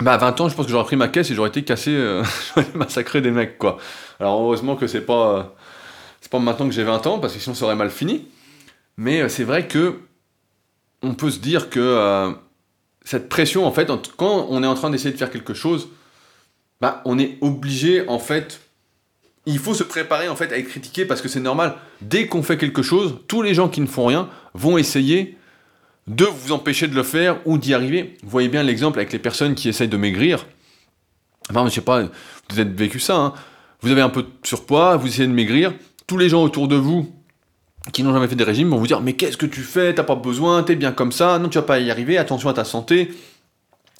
Bah, à 20 ans, je pense que j'aurais pris ma caisse et j'aurais été cassé, euh, massacré des mecs, quoi. Alors, heureusement que c'est pas. Euh, pas maintenant que j'ai 20 ans, parce que sinon ça aurait mal fini. Mais c'est vrai que. On peut se dire que cette pression, en fait, quand on est en train d'essayer de faire quelque chose, bah, on est obligé, en fait, il faut se préparer, en fait, à être critiqué parce que c'est normal. Dès qu'on fait quelque chose, tous les gens qui ne font rien vont essayer de vous empêcher de le faire ou d'y arriver. Vous voyez bien l'exemple avec les personnes qui essayent de maigrir. Enfin, je sais pas, vous avez vécu ça, hein. Vous avez un peu de surpoids, vous essayez de maigrir. Tous les gens autour de vous qui n'ont jamais fait des régimes vont vous dire mais qu'est-ce que tu fais? T'as pas besoin, t'es bien comme ça, non tu vas pas y arriver, attention à ta santé.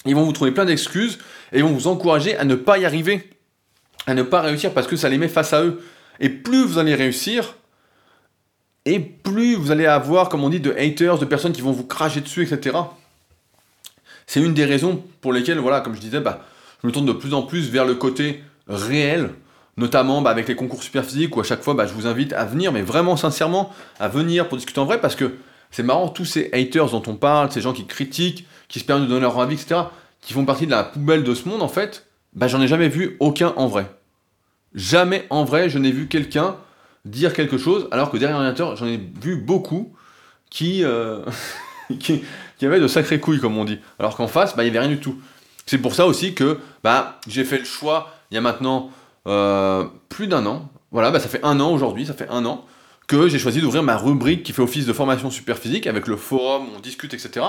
Ils vont vous trouver plein d'excuses et ils vont vous encourager à ne pas y arriver, à ne pas réussir parce que ça les met face à eux. Et plus vous allez réussir, et plus vous allez avoir, comme on dit, de haters, de personnes qui vont vous cracher dessus, etc. C'est une des raisons pour lesquelles, voilà, comme je disais, bah, je me tourne de plus en plus vers le côté réel, notamment bah, avec les concours super physiques où à chaque fois bah, je vous invite à venir, mais vraiment sincèrement, à venir pour discuter en vrai parce que c'est marrant, tous ces haters dont on parle, ces gens qui critiquent, qui se permettent de donner leur avis, etc., qui font partie de la poubelle de ce monde en fait, bah, j'en ai jamais vu aucun en vrai. Jamais en vrai, je n'ai vu quelqu'un dire quelque chose, alors que derrière l'ordinateur, j'en ai vu beaucoup qui, euh, qui, qui, avaient de sacrées couilles, comme on dit. Alors qu'en face, bah, il n'y avait rien du tout. C'est pour ça aussi que bah, j'ai fait le choix, il y a maintenant euh, plus d'un an. Voilà, bah, ça fait un an aujourd'hui, ça fait un an que j'ai choisi d'ouvrir ma rubrique qui fait office de formation super physique avec le forum, on discute, etc.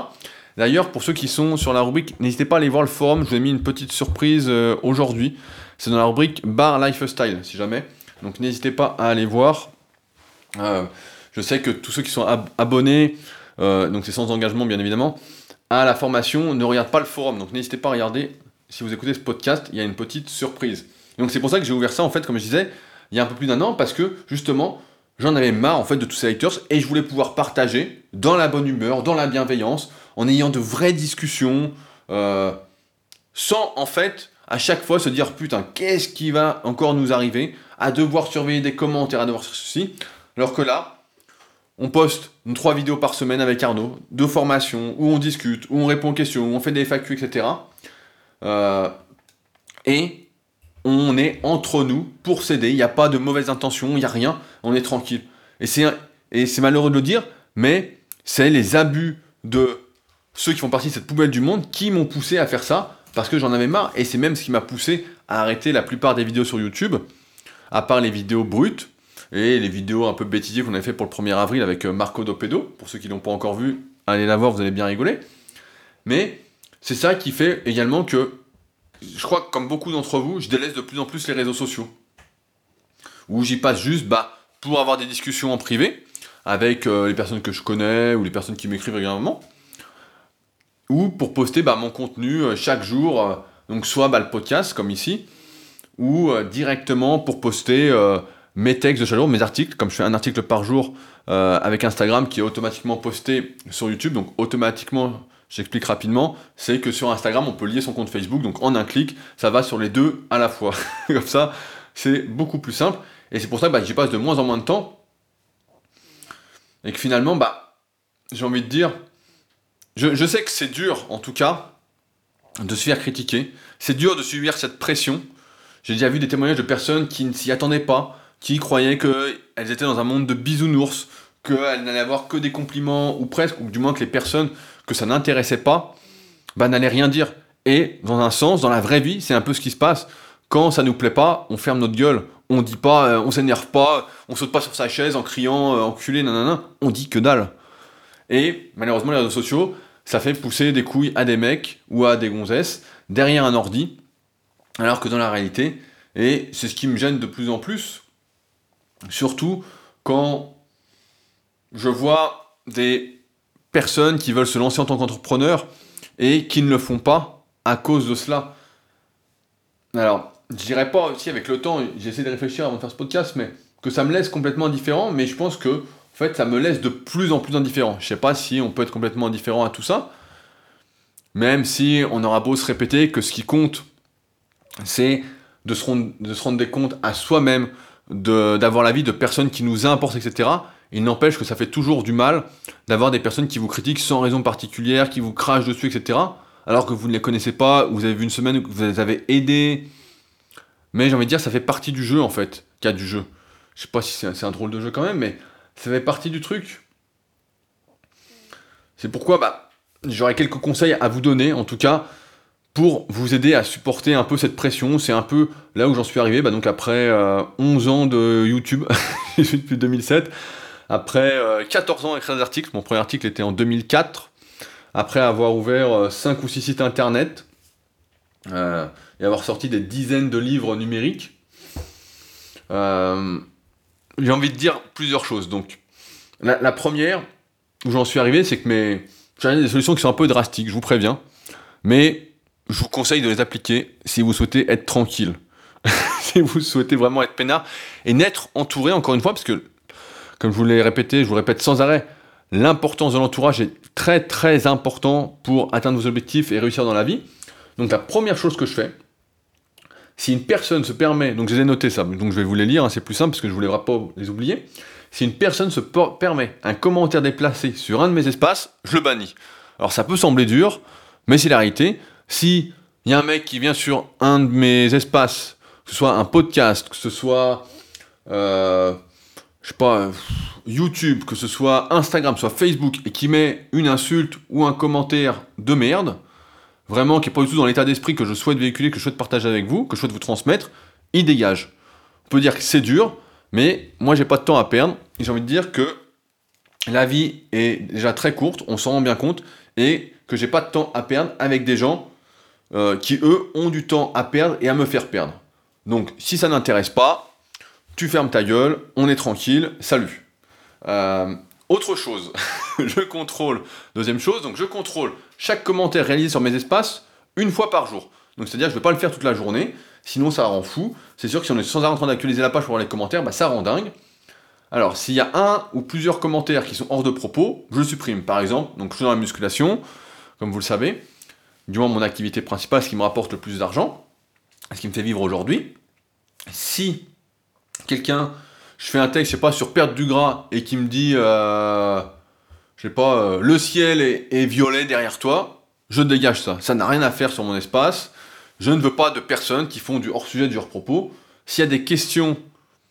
D'ailleurs, pour ceux qui sont sur la rubrique, n'hésitez pas à aller voir le forum, je vous ai mis une petite surprise euh, aujourd'hui. C'est dans la rubrique Bar Lifestyle, si jamais. Donc n'hésitez pas à aller voir. Euh, je sais que tous ceux qui sont abonnés, donc c'est sans engagement bien évidemment, à la formation ne regardent pas le forum. Donc n'hésitez pas à regarder, si vous écoutez ce podcast, il y a une petite surprise donc c'est pour ça que j'ai ouvert ça en fait, comme je disais, il y a un peu plus d'un an, parce que justement, j'en avais marre en fait de tous ces haters et je voulais pouvoir partager dans la bonne humeur, dans la bienveillance, en ayant de vraies discussions, euh, sans en fait à chaque fois se dire putain qu'est-ce qui va encore nous arriver, à devoir surveiller des commentaires, à devoir ceci, alors que là, on poste trois vidéos par semaine avec Arnaud, de formation, où on discute, où on répond aux questions, où on fait des FAQ, etc. Euh, et on est entre nous pour s'aider. Il n'y a pas de mauvaise intention, il n'y a rien. On est tranquille. Et c'est malheureux de le dire, mais c'est les abus de ceux qui font partie de cette poubelle du monde qui m'ont poussé à faire ça parce que j'en avais marre. Et c'est même ce qui m'a poussé à arrêter la plupart des vidéos sur YouTube, à part les vidéos brutes et les vidéos un peu bêtisées qu'on avait fait pour le 1er avril avec euh, Marco Dopedo. Pour ceux qui ne l'ont pas encore vu, allez la voir, vous allez bien rigoler. Mais c'est ça qui fait également que je crois que comme beaucoup d'entre vous, je délaisse de plus en plus les réseaux sociaux. Où j'y passe juste bah, pour avoir des discussions en privé avec euh, les personnes que je connais ou les personnes qui m'écrivent régulièrement. Ou pour poster bah, mon contenu euh, chaque jour, donc soit bah, le podcast comme ici, ou directement pour poster mes textes de chaque jour, mes articles, comme je fais un article par jour avec Instagram qui est automatiquement posté sur YouTube, donc automatiquement J'explique rapidement, c'est que sur Instagram, on peut lier son compte Facebook, donc en un clic, ça va sur les deux à la fois. Comme ça, c'est beaucoup plus simple. Et c'est pour ça que bah, j'y passe de moins en moins de temps. Et que finalement, bah, j'ai envie de dire, je, je sais que c'est dur, en tout cas, de se faire critiquer. C'est dur de subir cette pression. J'ai déjà vu des témoignages de personnes qui ne s'y attendaient pas, qui croyaient qu'elles étaient dans un monde de bisounours, qu'elles n'allaient avoir que des compliments, ou presque, ou du moins que les personnes que ça n'intéressait pas, bah, n'allait rien dire. Et dans un sens, dans la vraie vie, c'est un peu ce qui se passe. Quand ça nous plaît pas, on ferme notre gueule. On dit pas, euh, on s'énerve pas, on saute pas sur sa chaise en criant euh, enculé, nanana. On dit que dalle. Et malheureusement, les réseaux sociaux, ça fait pousser des couilles à des mecs ou à des gonzesses derrière un ordi, alors que dans la réalité, et c'est ce qui me gêne de plus en plus, surtout quand je vois des personnes qui veulent se lancer en tant qu'entrepreneur et qui ne le font pas à cause de cela. Alors, je dirais pas aussi avec le temps, j'essaie de réfléchir avant de faire ce podcast, mais que ça me laisse complètement indifférent, mais je pense que en fait ça me laisse de plus en plus indifférent. Je sais pas si on peut être complètement indifférent à tout ça, même si on aura beau se répéter que ce qui compte, c'est de se rendre, de des comptes à soi-même, d'avoir la vie de personnes qui nous importent, etc. Il n'empêche que ça fait toujours du mal d'avoir des personnes qui vous critiquent sans raison particulière, qui vous crachent dessus, etc. Alors que vous ne les connaissez pas, vous avez vu une semaine vous les avez aidés. Mais j'ai envie de dire, ça fait partie du jeu en fait, qu'il y a du jeu. Je sais pas si c'est un, drôle de jeu quand même, mais ça fait partie du truc. C'est pourquoi bah, j'aurais quelques conseils à vous donner, en tout cas, pour vous aider à supporter un peu cette pression. C'est un peu là où j'en suis arrivé, bah, donc après 11 euh, ans de YouTube, depuis 2007. Après 14 euh, ans à écrire des articles, mon premier article était en 2004, après avoir ouvert 5 euh, ou 6 sites internet et avoir sorti des dizaines de livres numériques, j'ai envie de dire plusieurs choses. Donc, la, première où j'en suis arrivé, c'est que mes. J'ai des solutions qui sont un peu drastiques, je vous préviens, mais je vous conseille de les appliquer si vous souhaitez être tranquille. si vous souhaitez vraiment être peinard et n'être entouré, encore une fois, parce que comme je vous l'ai répété, je vous répète sans arrêt, l'importance de l'entourage est très très important pour atteindre vos objectifs et réussir dans la vie. Donc la première chose que je fais, si une personne se permet, donc je les ai notés ça, donc je vais vous les lire, hein, c'est plus simple parce que je ne voulais pas les oublier. Si une personne se permet un commentaire déplacé sur un de mes espaces, je le bannis. Alors ça peut sembler dur, mais c'est la réalité. Si il y a un mec qui vient sur un de mes espaces, que ce soit un podcast, que ce soit euh, YouTube, que ce soit Instagram, soit Facebook, et qui met une insulte ou un commentaire de merde, vraiment qui n'est pas du tout dans l'état d'esprit que je souhaite véhiculer, que je souhaite partager avec vous, que je souhaite vous transmettre, il dégage. On peut dire que c'est dur, mais moi j'ai pas de temps à perdre, et j'ai envie de dire que la vie est déjà très courte, on s'en rend bien compte, et que j'ai pas de temps à perdre avec des gens euh, qui eux ont du temps à perdre et à me faire perdre. Donc si ça n'intéresse pas, tu fermes ta gueule, on est tranquille, salut. Euh, autre chose, je contrôle, deuxième chose, donc je contrôle chaque commentaire réalisé sur mes espaces une fois par jour. Donc c'est-à-dire je ne vais pas le faire toute la journée, sinon ça rend fou. C'est sûr que si on est sans arrêt en train d'actualiser la page pour voir les commentaires, bah, ça rend dingue. Alors s'il y a un ou plusieurs commentaires qui sont hors de propos, je le supprime. Par exemple, donc je suis dans la musculation, comme vous le savez, du moins mon activité principale, ce qui me rapporte le plus d'argent, ce qui me fait vivre aujourd'hui. Si quelqu'un, je fais un texte, je sais pas, sur perte du gras et qui me dit, euh, je sais pas, euh, le ciel est, violet derrière toi, je dégage ça. Ça n'a rien à faire sur mon espace. Je ne veux pas de personnes qui font du hors-sujet, du hors-propos. S'il y a des questions,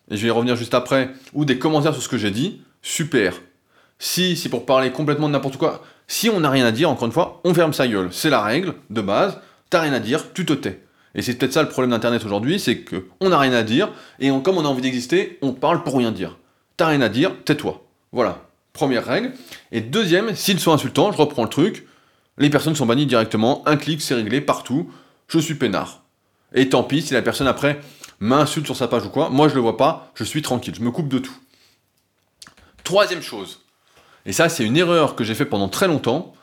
et je vais y revenir juste après, ou des commentaires sur ce que j'ai dit, super. Si c'est pour parler complètement de n'importe quoi, si on n'a rien à dire, encore une fois, on ferme sa gueule. C'est la règle de base. T'as rien à dire, tu te tais. Et c'est peut-être ça le problème d'Internet aujourd'hui, c'est qu'on n'a rien à dire, et comme on a envie d'exister, on parle pour rien dire. T'as rien à dire, tais-toi. Voilà, première règle. Et deuxième, s'ils sont insultants, je reprends le truc, les personnes sont bannies directement, un clic, c'est réglé partout, je suis peinard. Et tant pis si la personne après m'insulte sur sa page ou quoi, moi je le vois pas, je suis tranquille, je me coupe de tout. Troisième chose, et ça c'est une erreur que j'ai fait pendant très longtemps,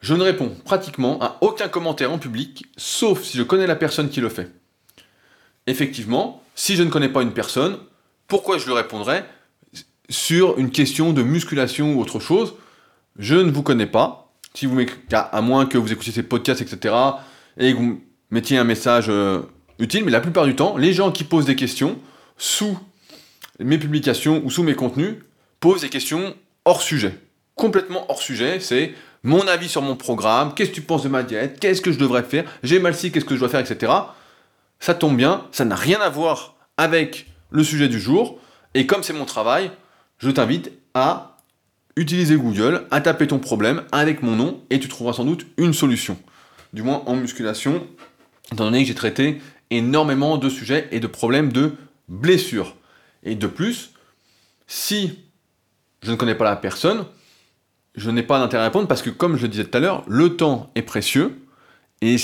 je ne réponds pratiquement à aucun commentaire en public, sauf si je connais la personne qui le fait. Effectivement, si je ne connais pas une personne, pourquoi je lui répondrais sur une question de musculation ou autre chose? Je ne vous connais pas. Si vous à moins que vous écoutiez ces podcasts, etc., et que vous mettiez un message euh, utile, mais la plupart du temps, les gens qui posent des questions sous mes publications ou sous mes contenus posent des questions hors sujet. Complètement hors sujet, c'est mon avis sur mon programme, qu'est-ce que tu penses de ma diète, qu'est-ce que je devrais faire, j'ai mal ci, qu'est-ce que je dois faire, etc. Ça tombe bien, ça n'a rien à voir avec le sujet du jour, et comme c'est mon travail, je t'invite à utiliser Google, à taper ton problème avec mon nom, et tu trouveras sans doute une solution. Du moins en musculation, étant donné que j'ai traité énormément de sujets et de problèmes de blessures. Et de plus, si je ne connais pas la personne, je n'ai pas d'intérêt à répondre parce que, comme je le disais tout à l'heure, le temps est précieux et,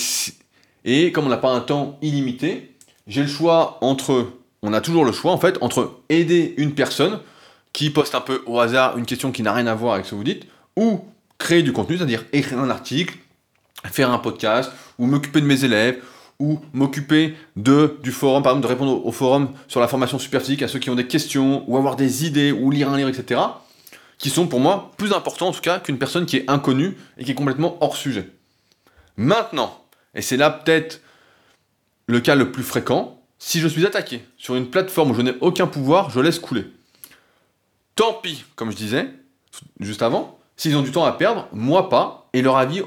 et comme on n'a pas un temps illimité, j'ai le choix entre, on a toujours le choix en fait, entre aider une personne qui poste un peu au hasard une question qui n'a rien à voir avec ce que vous dites, ou créer du contenu, c'est-à-dire écrire un article, faire un podcast, ou m'occuper de mes élèves, ou m'occuper de du forum, par exemple de répondre au, forum sur la formation super physique à ceux qui ont des questions, ou avoir des idées, ou lire un livre, etc qui sont pour moi plus importants en tout cas qu'une personne qui est inconnue et qui est complètement hors sujet. Maintenant, et c'est là peut-être le cas le plus fréquent, si je suis attaqué sur une plateforme où je n'ai aucun pouvoir, je laisse couler. Tant pis, comme je disais juste avant, s'ils ont du temps à perdre, moi pas, et leur avis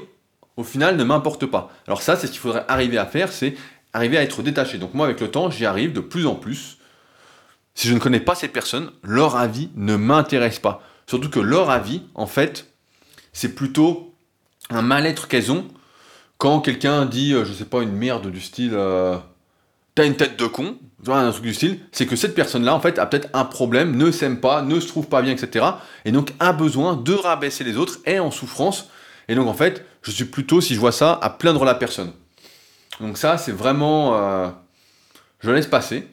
au final ne m'importe pas. Alors ça, c'est ce qu'il faudrait arriver à faire, c'est arriver à être détaché. Donc moi, avec le temps, j'y arrive de plus en plus. Si je ne connais pas ces personnes, leur avis ne m'intéresse pas. Surtout que leur avis, en fait, c'est plutôt un mal-être qu'elles ont quand quelqu'un dit, euh, je sais pas, une merde du style euh, T'as une tête de con, un truc du style, c'est que cette personne-là, en fait, a peut-être un problème, ne s'aime pas, ne se trouve pas bien, etc. Et donc a besoin de rabaisser les autres, est en souffrance. Et donc, en fait, je suis plutôt, si je vois ça, à plaindre la personne. Donc ça, c'est vraiment... Euh, je laisse passer.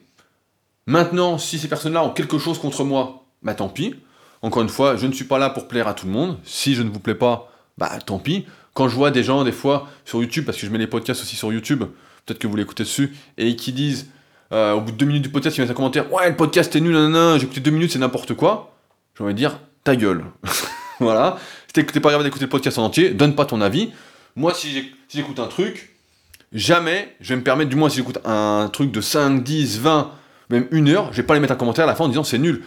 Maintenant, si ces personnes-là ont quelque chose contre moi, bah tant pis. Encore une fois, je ne suis pas là pour plaire à tout le monde. Si je ne vous plais pas, bah tant pis. Quand je vois des gens, des fois, sur YouTube, parce que je mets les podcasts aussi sur YouTube, peut-être que vous l'écoutez dessus, et qui disent, euh, au bout de deux minutes du podcast, ils mettent un commentaire Ouais, le podcast est nul, nanana, j'ai écouté deux minutes, c'est n'importe quoi. J'ai envie de dire Ta gueule. voilà. Si t'es pas grave d'écouter le podcast en entier, donne pas ton avis. Moi, si j'écoute un truc, jamais je vais me permettre, du moins si j'écoute un truc de 5, 10, 20, même une heure, je vais pas les mettre un commentaire à la fin en disant c'est nul.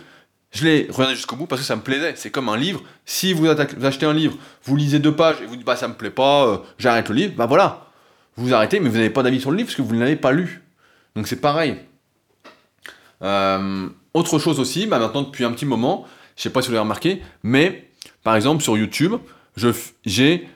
Je l'ai regardé jusqu'au bout parce que ça me plaisait. C'est comme un livre. Si vous, achetez un livre, vous lisez deux pages et vous dites bah ça me plaît pas, euh, j'arrête le livre, bah voilà. Vous arrêtez, mais vous n'avez pas d'avis sur le livre parce que vous ne l'avez pas lu. Donc c'est pareil. Euh, autre chose aussi, bah maintenant depuis un petit moment, je sais pas si vous l'avez remarqué, mais par exemple sur YouTube, j'ai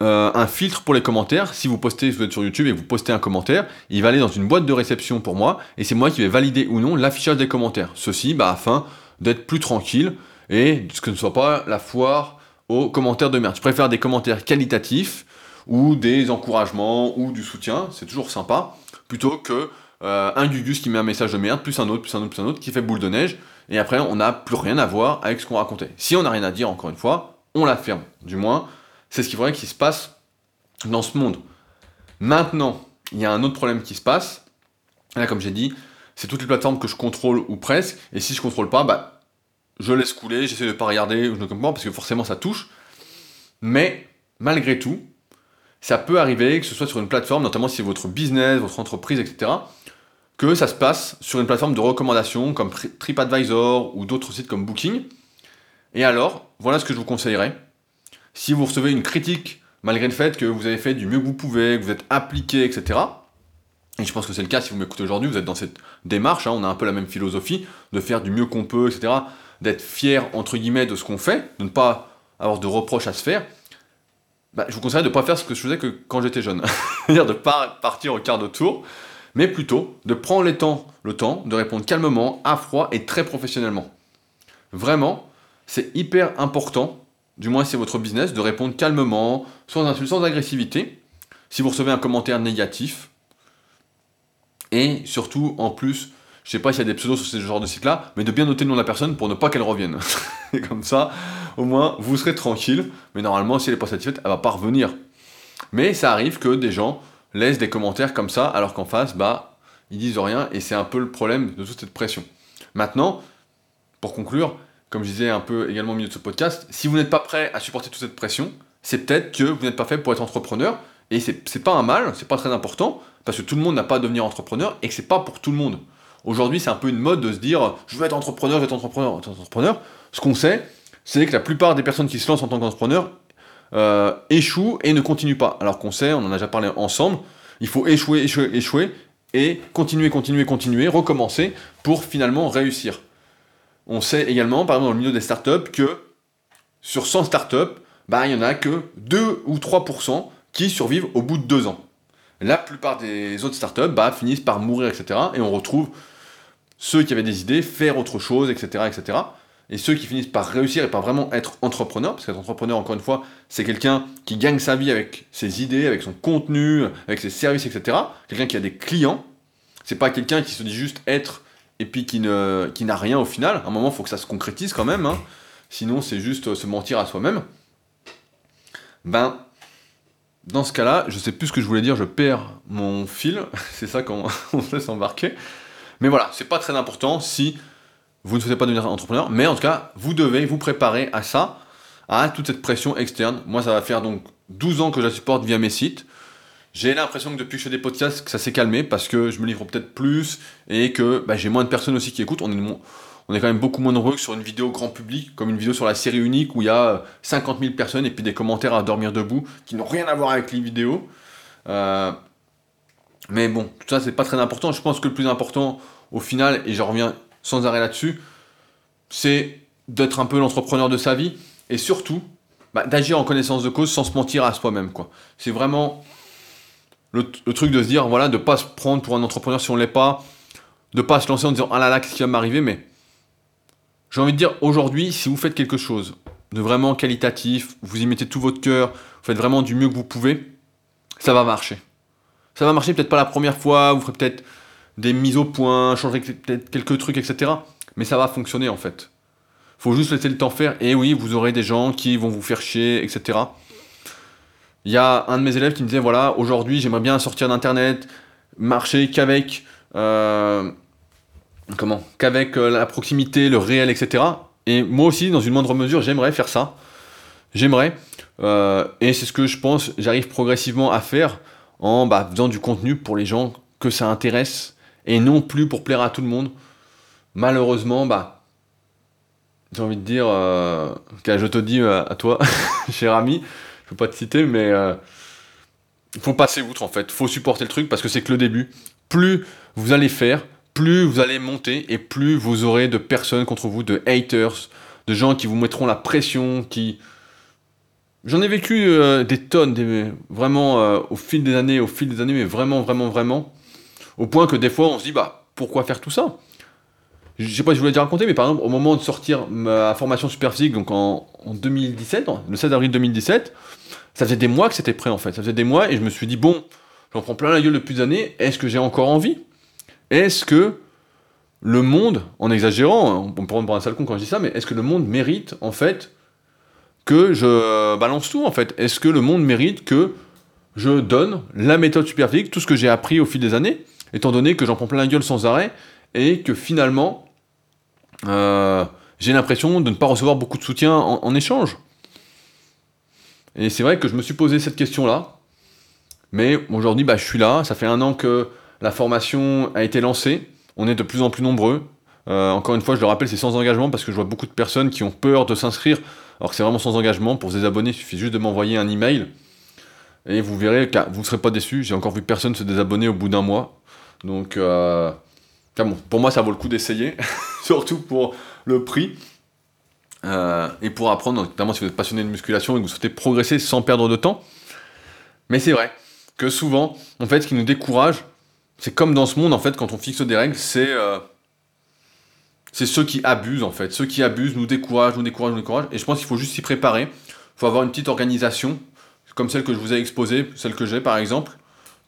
euh, un filtre pour les commentaires. Si vous postez, vous êtes sur YouTube et vous postez un commentaire, il va aller dans une boîte de réception pour moi, et c'est moi qui vais valider ou non l'affichage des commentaires. Ceci, bah, afin d'être plus tranquille et que ce ne soit pas la foire aux commentaires de merde. Je préfère des commentaires qualitatifs ou des encouragements ou du soutien, c'est toujours sympa, plutôt que euh, un Gugus qui met un message de merde, plus un autre, plus un autre, plus un autre, qui fait boule de neige, et après on n'a plus rien à voir avec ce qu'on racontait. Si on n'a rien à dire, encore une fois, on la ferme. Du moins, c'est ce qu'il faudrait qu'il se passe dans ce monde. Maintenant, il y a un autre problème qui se passe. Là, comme j'ai dit, c'est toutes les plateformes que je contrôle ou presque, et si je contrôle pas, bah, je laisse couler, j'essaie de pas regarder, je ne comprends parce que forcément ça touche. Mais malgré tout, ça peut arriver que ce soit sur une plateforme, notamment si c'est votre business, votre entreprise, etc., que ça se passe sur une plateforme de recommandation comme TripAdvisor ou d'autres sites comme Booking. Et alors, voilà ce que je vous conseillerais. Si vous recevez une critique malgré le fait que vous avez fait du mieux que vous pouvez, que vous êtes appliqué, etc., et je pense que c'est le cas si vous m'écoutez aujourd'hui, vous êtes dans cette démarche, hein, on a un peu la même philosophie, de faire du mieux qu'on peut, etc., d'être fier, entre guillemets, de ce qu'on fait, de ne pas avoir de reproches à se faire, bah, je vous conseille de ne pas faire ce que je faisais que quand j'étais jeune. C'est-à-dire de ne pas partir au quart de tour, mais plutôt de prendre le temps, le temps de répondre calmement, à froid et très professionnellement. Vraiment, c'est hyper important, du moins si c'est votre business, de répondre calmement, sans insulte, sans agressivité. Si vous recevez un commentaire négatif, et surtout, en plus, je sais pas s'il y a des pseudos sur ce genre de site-là, mais de bien noter le nom de la personne pour ne pas qu'elle revienne. et comme ça, au moins, vous serez tranquille. Mais normalement, si elle n'est pas satisfaite, elle va pas revenir. Mais ça arrive que des gens laissent des commentaires comme ça, alors qu'en face, bah, ils disent rien, et c'est un peu le problème de toute cette pression. Maintenant, pour conclure, comme je disais un peu également au milieu de ce podcast, si vous n'êtes pas prêt à supporter toute cette pression, c'est peut-être que vous n'êtes pas fait pour être entrepreneur, et c'est pas un mal, c'est pas très important, parce que tout le monde n'a pas à devenir entrepreneur, et que c'est pas pour tout le monde. Aujourd'hui, c'est un peu une mode de se dire je veux être entrepreneur, je veux être entrepreneur, être entrepreneur. Ce qu'on sait, c'est que la plupart des personnes qui se lancent en tant qu'entrepreneur euh, échouent et ne continuent pas. Alors qu'on sait, on en a déjà parlé ensemble, il faut échouer, échouer, échouer et continuer, continuer, continuer, recommencer pour finalement réussir. On sait également, par exemple dans le milieu des startups, que sur 100 startups, bah, il n'y en a que 2 ou 3% qui survivent au bout de 2 ans. La plupart des autres startups bah, finissent par mourir, etc. Et on retrouve ceux qui avaient des idées, faire autre chose, etc., etc. Et ceux qui finissent par réussir et par vraiment être entrepreneur, parce qu'être entrepreneur, encore une fois, c'est quelqu'un qui gagne sa vie avec ses idées, avec son contenu, avec ses services, etc. Quelqu'un qui a des clients. C'est pas quelqu'un qui se dit juste être et puis qui, n'a rien au final. À un moment, il faut que ça se concrétise quand même. Hein. Sinon, c'est juste se mentir à soi-même. Ben, dans ce cas-là, je sais plus ce que je voulais dire, je perds mon fil. c'est ça qu'on se laisse embarquer. Mais voilà, c'est pas très important si vous ne souhaitez pas devenir entrepreneur, mais en tout cas, vous devez vous préparer à ça, à toute cette pression externe. Moi, ça va faire donc 12 ans que je la supporte via mes sites. J'ai l'impression que depuis que je fais des podcasts, que ça s'est calmé parce que je me livre peut-être plus et que bah, j'ai moins de personnes aussi qui écoutent. On est, on est quand même beaucoup moins nombreux que sur une vidéo grand public, comme une vidéo sur la série unique où il y a 50 000 personnes et puis des commentaires à dormir debout qui n'ont rien à voir avec les vidéos. Euh, mais bon, tout ça, c'est pas très important. Je pense que le plus important, au final, et je reviens sans arrêt là-dessus, c'est d'être un peu l'entrepreneur de sa vie et surtout bah, d'agir en connaissance de cause sans se mentir à soi-même. C'est vraiment le, truc de se dire, voilà, de pas se prendre pour un entrepreneur si on l'est pas, de pas se lancer en disant, ah là là, qu'est-ce qui va m'arriver, mais j'ai envie de dire, aujourd'hui, si vous faites quelque chose de vraiment qualitatif, vous y mettez tout votre cœur, vous faites vraiment du mieux que vous pouvez, ça va marcher. Ça va marcher peut-être pas la première fois, vous ferez peut-être des mises au point, changer peut-être quelques trucs, etc. Mais ça va fonctionner en fait. Faut juste laisser le temps faire. Et oui, vous aurez des gens qui vont vous faire chier, etc. Il y a un de mes élèves qui me disait voilà, aujourd'hui j'aimerais bien sortir d'internet, marcher qu'avec euh, comment qu'avec euh, la proximité, le réel, etc. Et moi aussi, dans une moindre mesure, j'aimerais faire ça. J'aimerais. Euh, et c'est ce que je pense, j'arrive progressivement à faire en bah, faisant du contenu pour les gens que ça intéresse et non plus pour plaire à tout le monde. Malheureusement, bah, j'ai envie de dire, euh, je te dis euh, à toi, cher ami, je peux pas te citer, mais il faut passer outre en fait. faut supporter le truc parce que c'est que le début. Plus vous allez faire, plus vous allez monter et plus vous aurez de personnes contre vous, de haters, de gens qui vous mettront la pression, qui J'en ai vécu euh, des tonnes, vraiment euh, au fil des années, au fil des années, mais vraiment, vraiment, vraiment, au point que des fois on se dit, bah, pourquoi faire tout ça? Je sais pas si je voulais déjà raconter, mais par exemple, au moment de sortir ma formation super physique, donc en, 2017, le 16 avril 2017, ça faisait des mois que c'était prêt en fait, ça faisait des mois, et je me suis dit, bon, j'en prends plein la gueule depuis des années, est-ce que j'ai encore envie? Est-ce que le monde, en exagérant, on peut prendre un sale con quand je dis ça, mais est-ce que le monde mérite en fait que je balance tout en fait? Est-ce que le monde mérite que je donne la méthode superphysique, tout ce que j'ai appris au fil des années, étant donné que j'en prends plein la gueule sans arrêt, et que finalement, euh, j'ai l'impression de ne pas recevoir beaucoup de soutien en, échange? Et c'est vrai que je me suis posé cette question-là, mais aujourd'hui, bah, je suis là, ça fait un an que la formation a été lancée, on est de plus en plus nombreux. Euh, encore une fois, je le rappelle, c'est sans engagement parce que je vois beaucoup de personnes qui ont peur de s'inscrire alors que c'est vraiment sans engagement. Pour se désabonner, il suffit juste de m'envoyer un email. Et vous verrez, vous ne serez pas déçus. J'ai encore vu personne se désabonner au bout d'un mois. Donc, euh, pour moi, ça vaut le coup d'essayer, surtout pour le prix. Euh, et pour apprendre, notamment si vous êtes passionné de musculation et que vous souhaitez progresser sans perdre de temps. Mais c'est vrai que souvent, en fait, ce qui nous décourage, c'est comme dans ce monde, en fait, quand on fixe des règles, c'est euh, c'est ceux qui abusent, en fait. Ceux qui abusent nous découragent, nous découragent, nous découragent. Et je pense qu'il faut juste s'y préparer. Il faut avoir une petite organisation, comme celle que je vous ai exposée, celle que j'ai par exemple,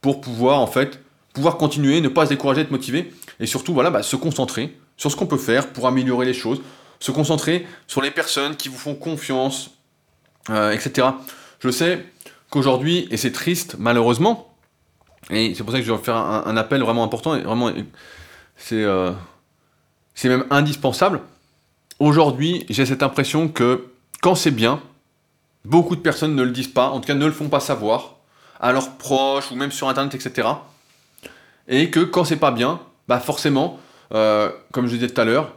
pour pouvoir, en fait, pouvoir continuer, ne pas se décourager, être motivé. Et surtout, voilà, bah, se concentrer sur ce qu'on peut faire pour améliorer les choses, se concentrer sur les personnes qui vous font confiance, euh, etc. Je sais qu'aujourd'hui, et c'est triste malheureusement, et c'est pour ça que je vais faire un, appel vraiment important, et vraiment, c'est euh, c'est même indispensable. Aujourd'hui, j'ai cette impression que quand c'est bien, beaucoup de personnes ne le disent pas, en tout cas ne le font pas savoir, à leurs proches ou même sur internet, etc. Et que quand c'est pas bien, bah forcément, euh, comme je disais tout à l'heure,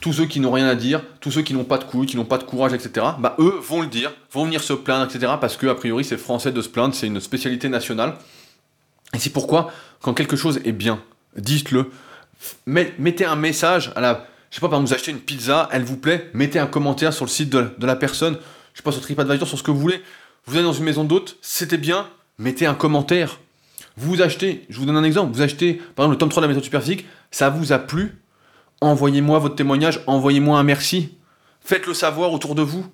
tous ceux qui n'ont rien à dire, tous ceux qui n'ont pas de couilles, qui n'ont pas de courage, etc., bah eux vont le dire, vont venir se plaindre, etc., parce que a priori c'est français de se plaindre, c'est une spécialité nationale. Et c'est pourquoi, quand quelque chose est bien, dites-le. Mettez un message à la. Je sais pas, par vous achetez une pizza, elle vous plaît, mettez un commentaire sur le site de, la personne, je sais pas, sur TripAdvisor, sur ce que vous voulez. Vous allez dans une maison d'hôte, c'était bien, mettez un commentaire. Vous achetez, je vous donne un exemple, vous achetez par exemple le tome 3 de la méthode superphysique, ça vous a plu, envoyez-moi votre témoignage, envoyez-moi un merci. Faites-le savoir autour de vous.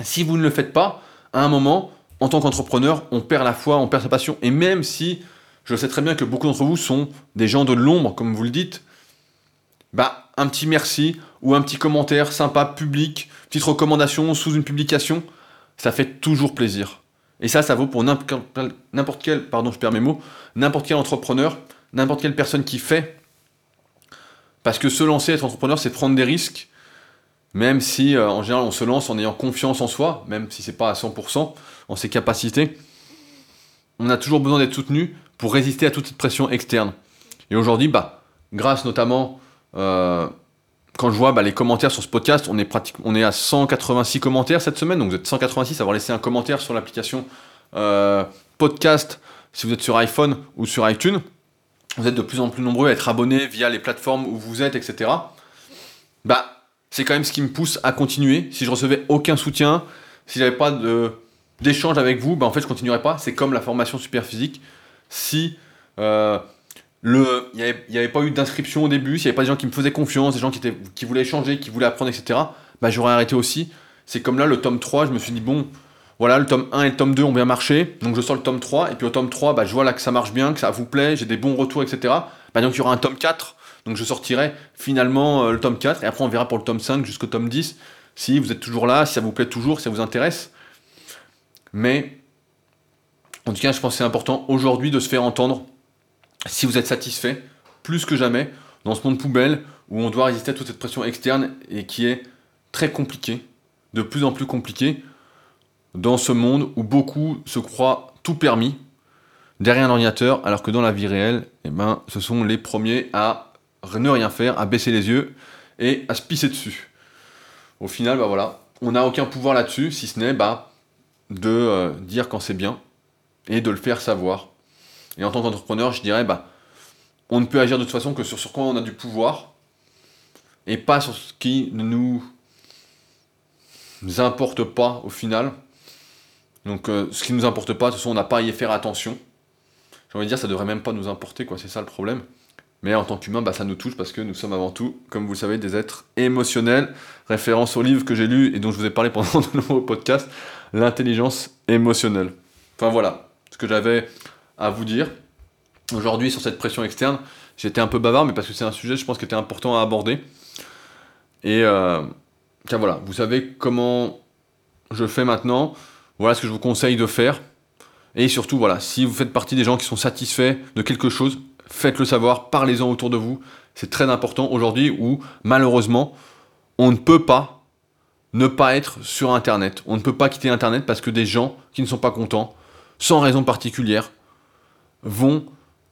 Si vous ne le faites pas, à un moment, en tant qu'entrepreneur, on perd la foi, on perd sa passion. Et même si je sais très bien que beaucoup d'entre vous sont des gens de l'ombre, comme vous le dites, bah, un petit merci ou un petit commentaire sympa, public, petite recommandation sous une publication, ça fait toujours plaisir. Et ça, ça vaut pour n'importe quel, pardon, je perds mes mots, n'importe quel entrepreneur, n'importe quelle personne qui fait parce que se lancer, être entrepreneur, c'est prendre des risques, même si euh, en général on se lance en ayant confiance en soi, même si c'est pas à 100%, en ses capacités. On a toujours besoin d'être soutenu pour résister à toute cette pression externe. Et aujourd'hui, bah, grâce notamment, euh, quand je vois bah, les commentaires sur ce podcast, on est, on est à 186 commentaires cette semaine, donc vous êtes 186 à avoir laissé un commentaire sur l'application euh, podcast si vous êtes sur iPhone ou sur iTunes vous êtes de plus en plus nombreux à être abonnés via les plateformes où vous êtes, etc. Bah, c'est quand même ce qui me pousse à continuer. Si je recevais aucun soutien, si j'avais pas de d'échange avec vous, bah en fait je continuerais pas. C'est comme la formation super physique. Si euh, il n'y avait, pas eu d'inscription au début, s'il n'y avait pas des gens qui me faisaient confiance, des gens qui, voulaient échanger, qui voulaient apprendre, etc., bah j'aurais arrêté aussi. C'est comme là, le tome 3, je me suis dit, bon, voilà, le tome 1 et le tome 2 ont bien marché, donc je sors le tome 3, et puis au tome 3, bah, je vois là que ça marche bien, que ça vous plaît, j'ai des bons retours, etc. Donc il y aura un tome 4, donc je sortirai finalement euh, le tome 4, et après on verra pour le tome 5 jusqu'au tome 10, si vous êtes toujours là, si ça vous plaît toujours, si ça vous intéresse. Mais, en tout cas, je pense que c'est important aujourd'hui de se faire entendre, si vous êtes satisfait, plus que jamais, dans ce monde poubelle, où on doit résister à toute cette pression externe, et qui est très compliqué, de plus en plus compliqué, dans ce monde où beaucoup se croient tout permis derrière un ordinateur, alors que dans la vie réelle, eh ben, ce sont les premiers à ne rien faire, à baisser les yeux et à se pisser dessus. Au final, bah voilà, on n'a aucun pouvoir là-dessus, si ce n'est bah, de euh, dire quand c'est bien et de le faire savoir. Et en tant qu'entrepreneur, je dirais, bah, on ne peut agir de toute façon que sur, sur quoi on a du pouvoir et pas sur ce qui ne nous importe pas au final. Donc euh, ce qui ne nous importe pas, de toute façon on n'a pas à y faire attention. J'ai envie de dire ça devrait même pas nous importer quoi, c'est ça le problème. Mais en tant qu'humain, bah, ça nous touche parce que nous sommes avant tout, comme vous le savez, des êtres émotionnels. Référence au livre que j'ai lu et dont je vous ai parlé pendant de nombreux podcasts, l'intelligence émotionnelle. Enfin voilà, ce que j'avais à vous dire. Aujourd'hui, sur cette pression externe, j'étais un peu bavard, mais parce que c'est un sujet, je pense, qui était important à aborder. Et euh, voilà, vous savez comment je fais maintenant. Voilà ce que je vous conseille de faire. Et surtout, voilà, si vous faites partie des gens qui sont satisfaits de quelque chose, faites-le savoir, parlez-en autour de vous. C'est très important aujourd'hui où, malheureusement, on ne peut pas ne pas être sur Internet. On ne peut pas quitter Internet parce que des gens qui ne sont pas contents, sans raison particulière, vont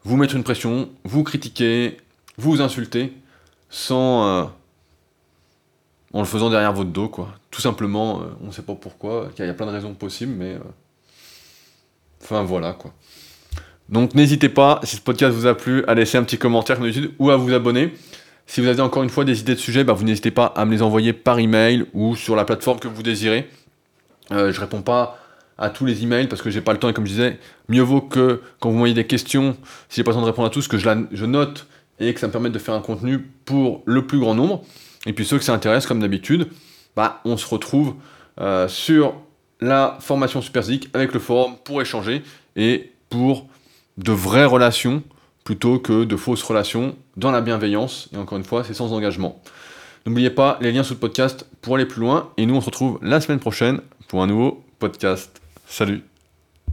vous mettre une pression, vous critiquer, vous insulter, sans, euh, en le faisant derrière votre dos, quoi. Tout simplement, euh, on ne sait pas pourquoi, il y a plein de raisons possibles, mais... Euh, enfin, voilà, quoi. Donc n'hésitez pas, si ce podcast vous a plu, à laisser un petit commentaire comme d'habitude ou à vous abonner. Si vous avez encore une fois des idées de sujets, bah, vous n'hésitez pas à me les envoyer par email ou sur la plateforme que vous désirez. Euh, je réponds pas à tous les emails parce que j'ai pas le temps et comme je disais, mieux vaut que quand vous m'envoyez des questions, si j'ai pas le temps de répondre à tous, que je, note et que ça me permette de faire un contenu pour le plus grand nombre. Et puis ceux que ça intéresse, comme d'habitude, bah, on se retrouve euh, sur la formation Superzik avec le forum pour échanger et pour de vraies relations plutôt que de fausses relations dans la bienveillance. Et encore une fois, c'est sans engagement. N'oubliez pas les liens sous le podcast pour aller plus loin. Et nous, on se retrouve la semaine prochaine pour un nouveau podcast. Salut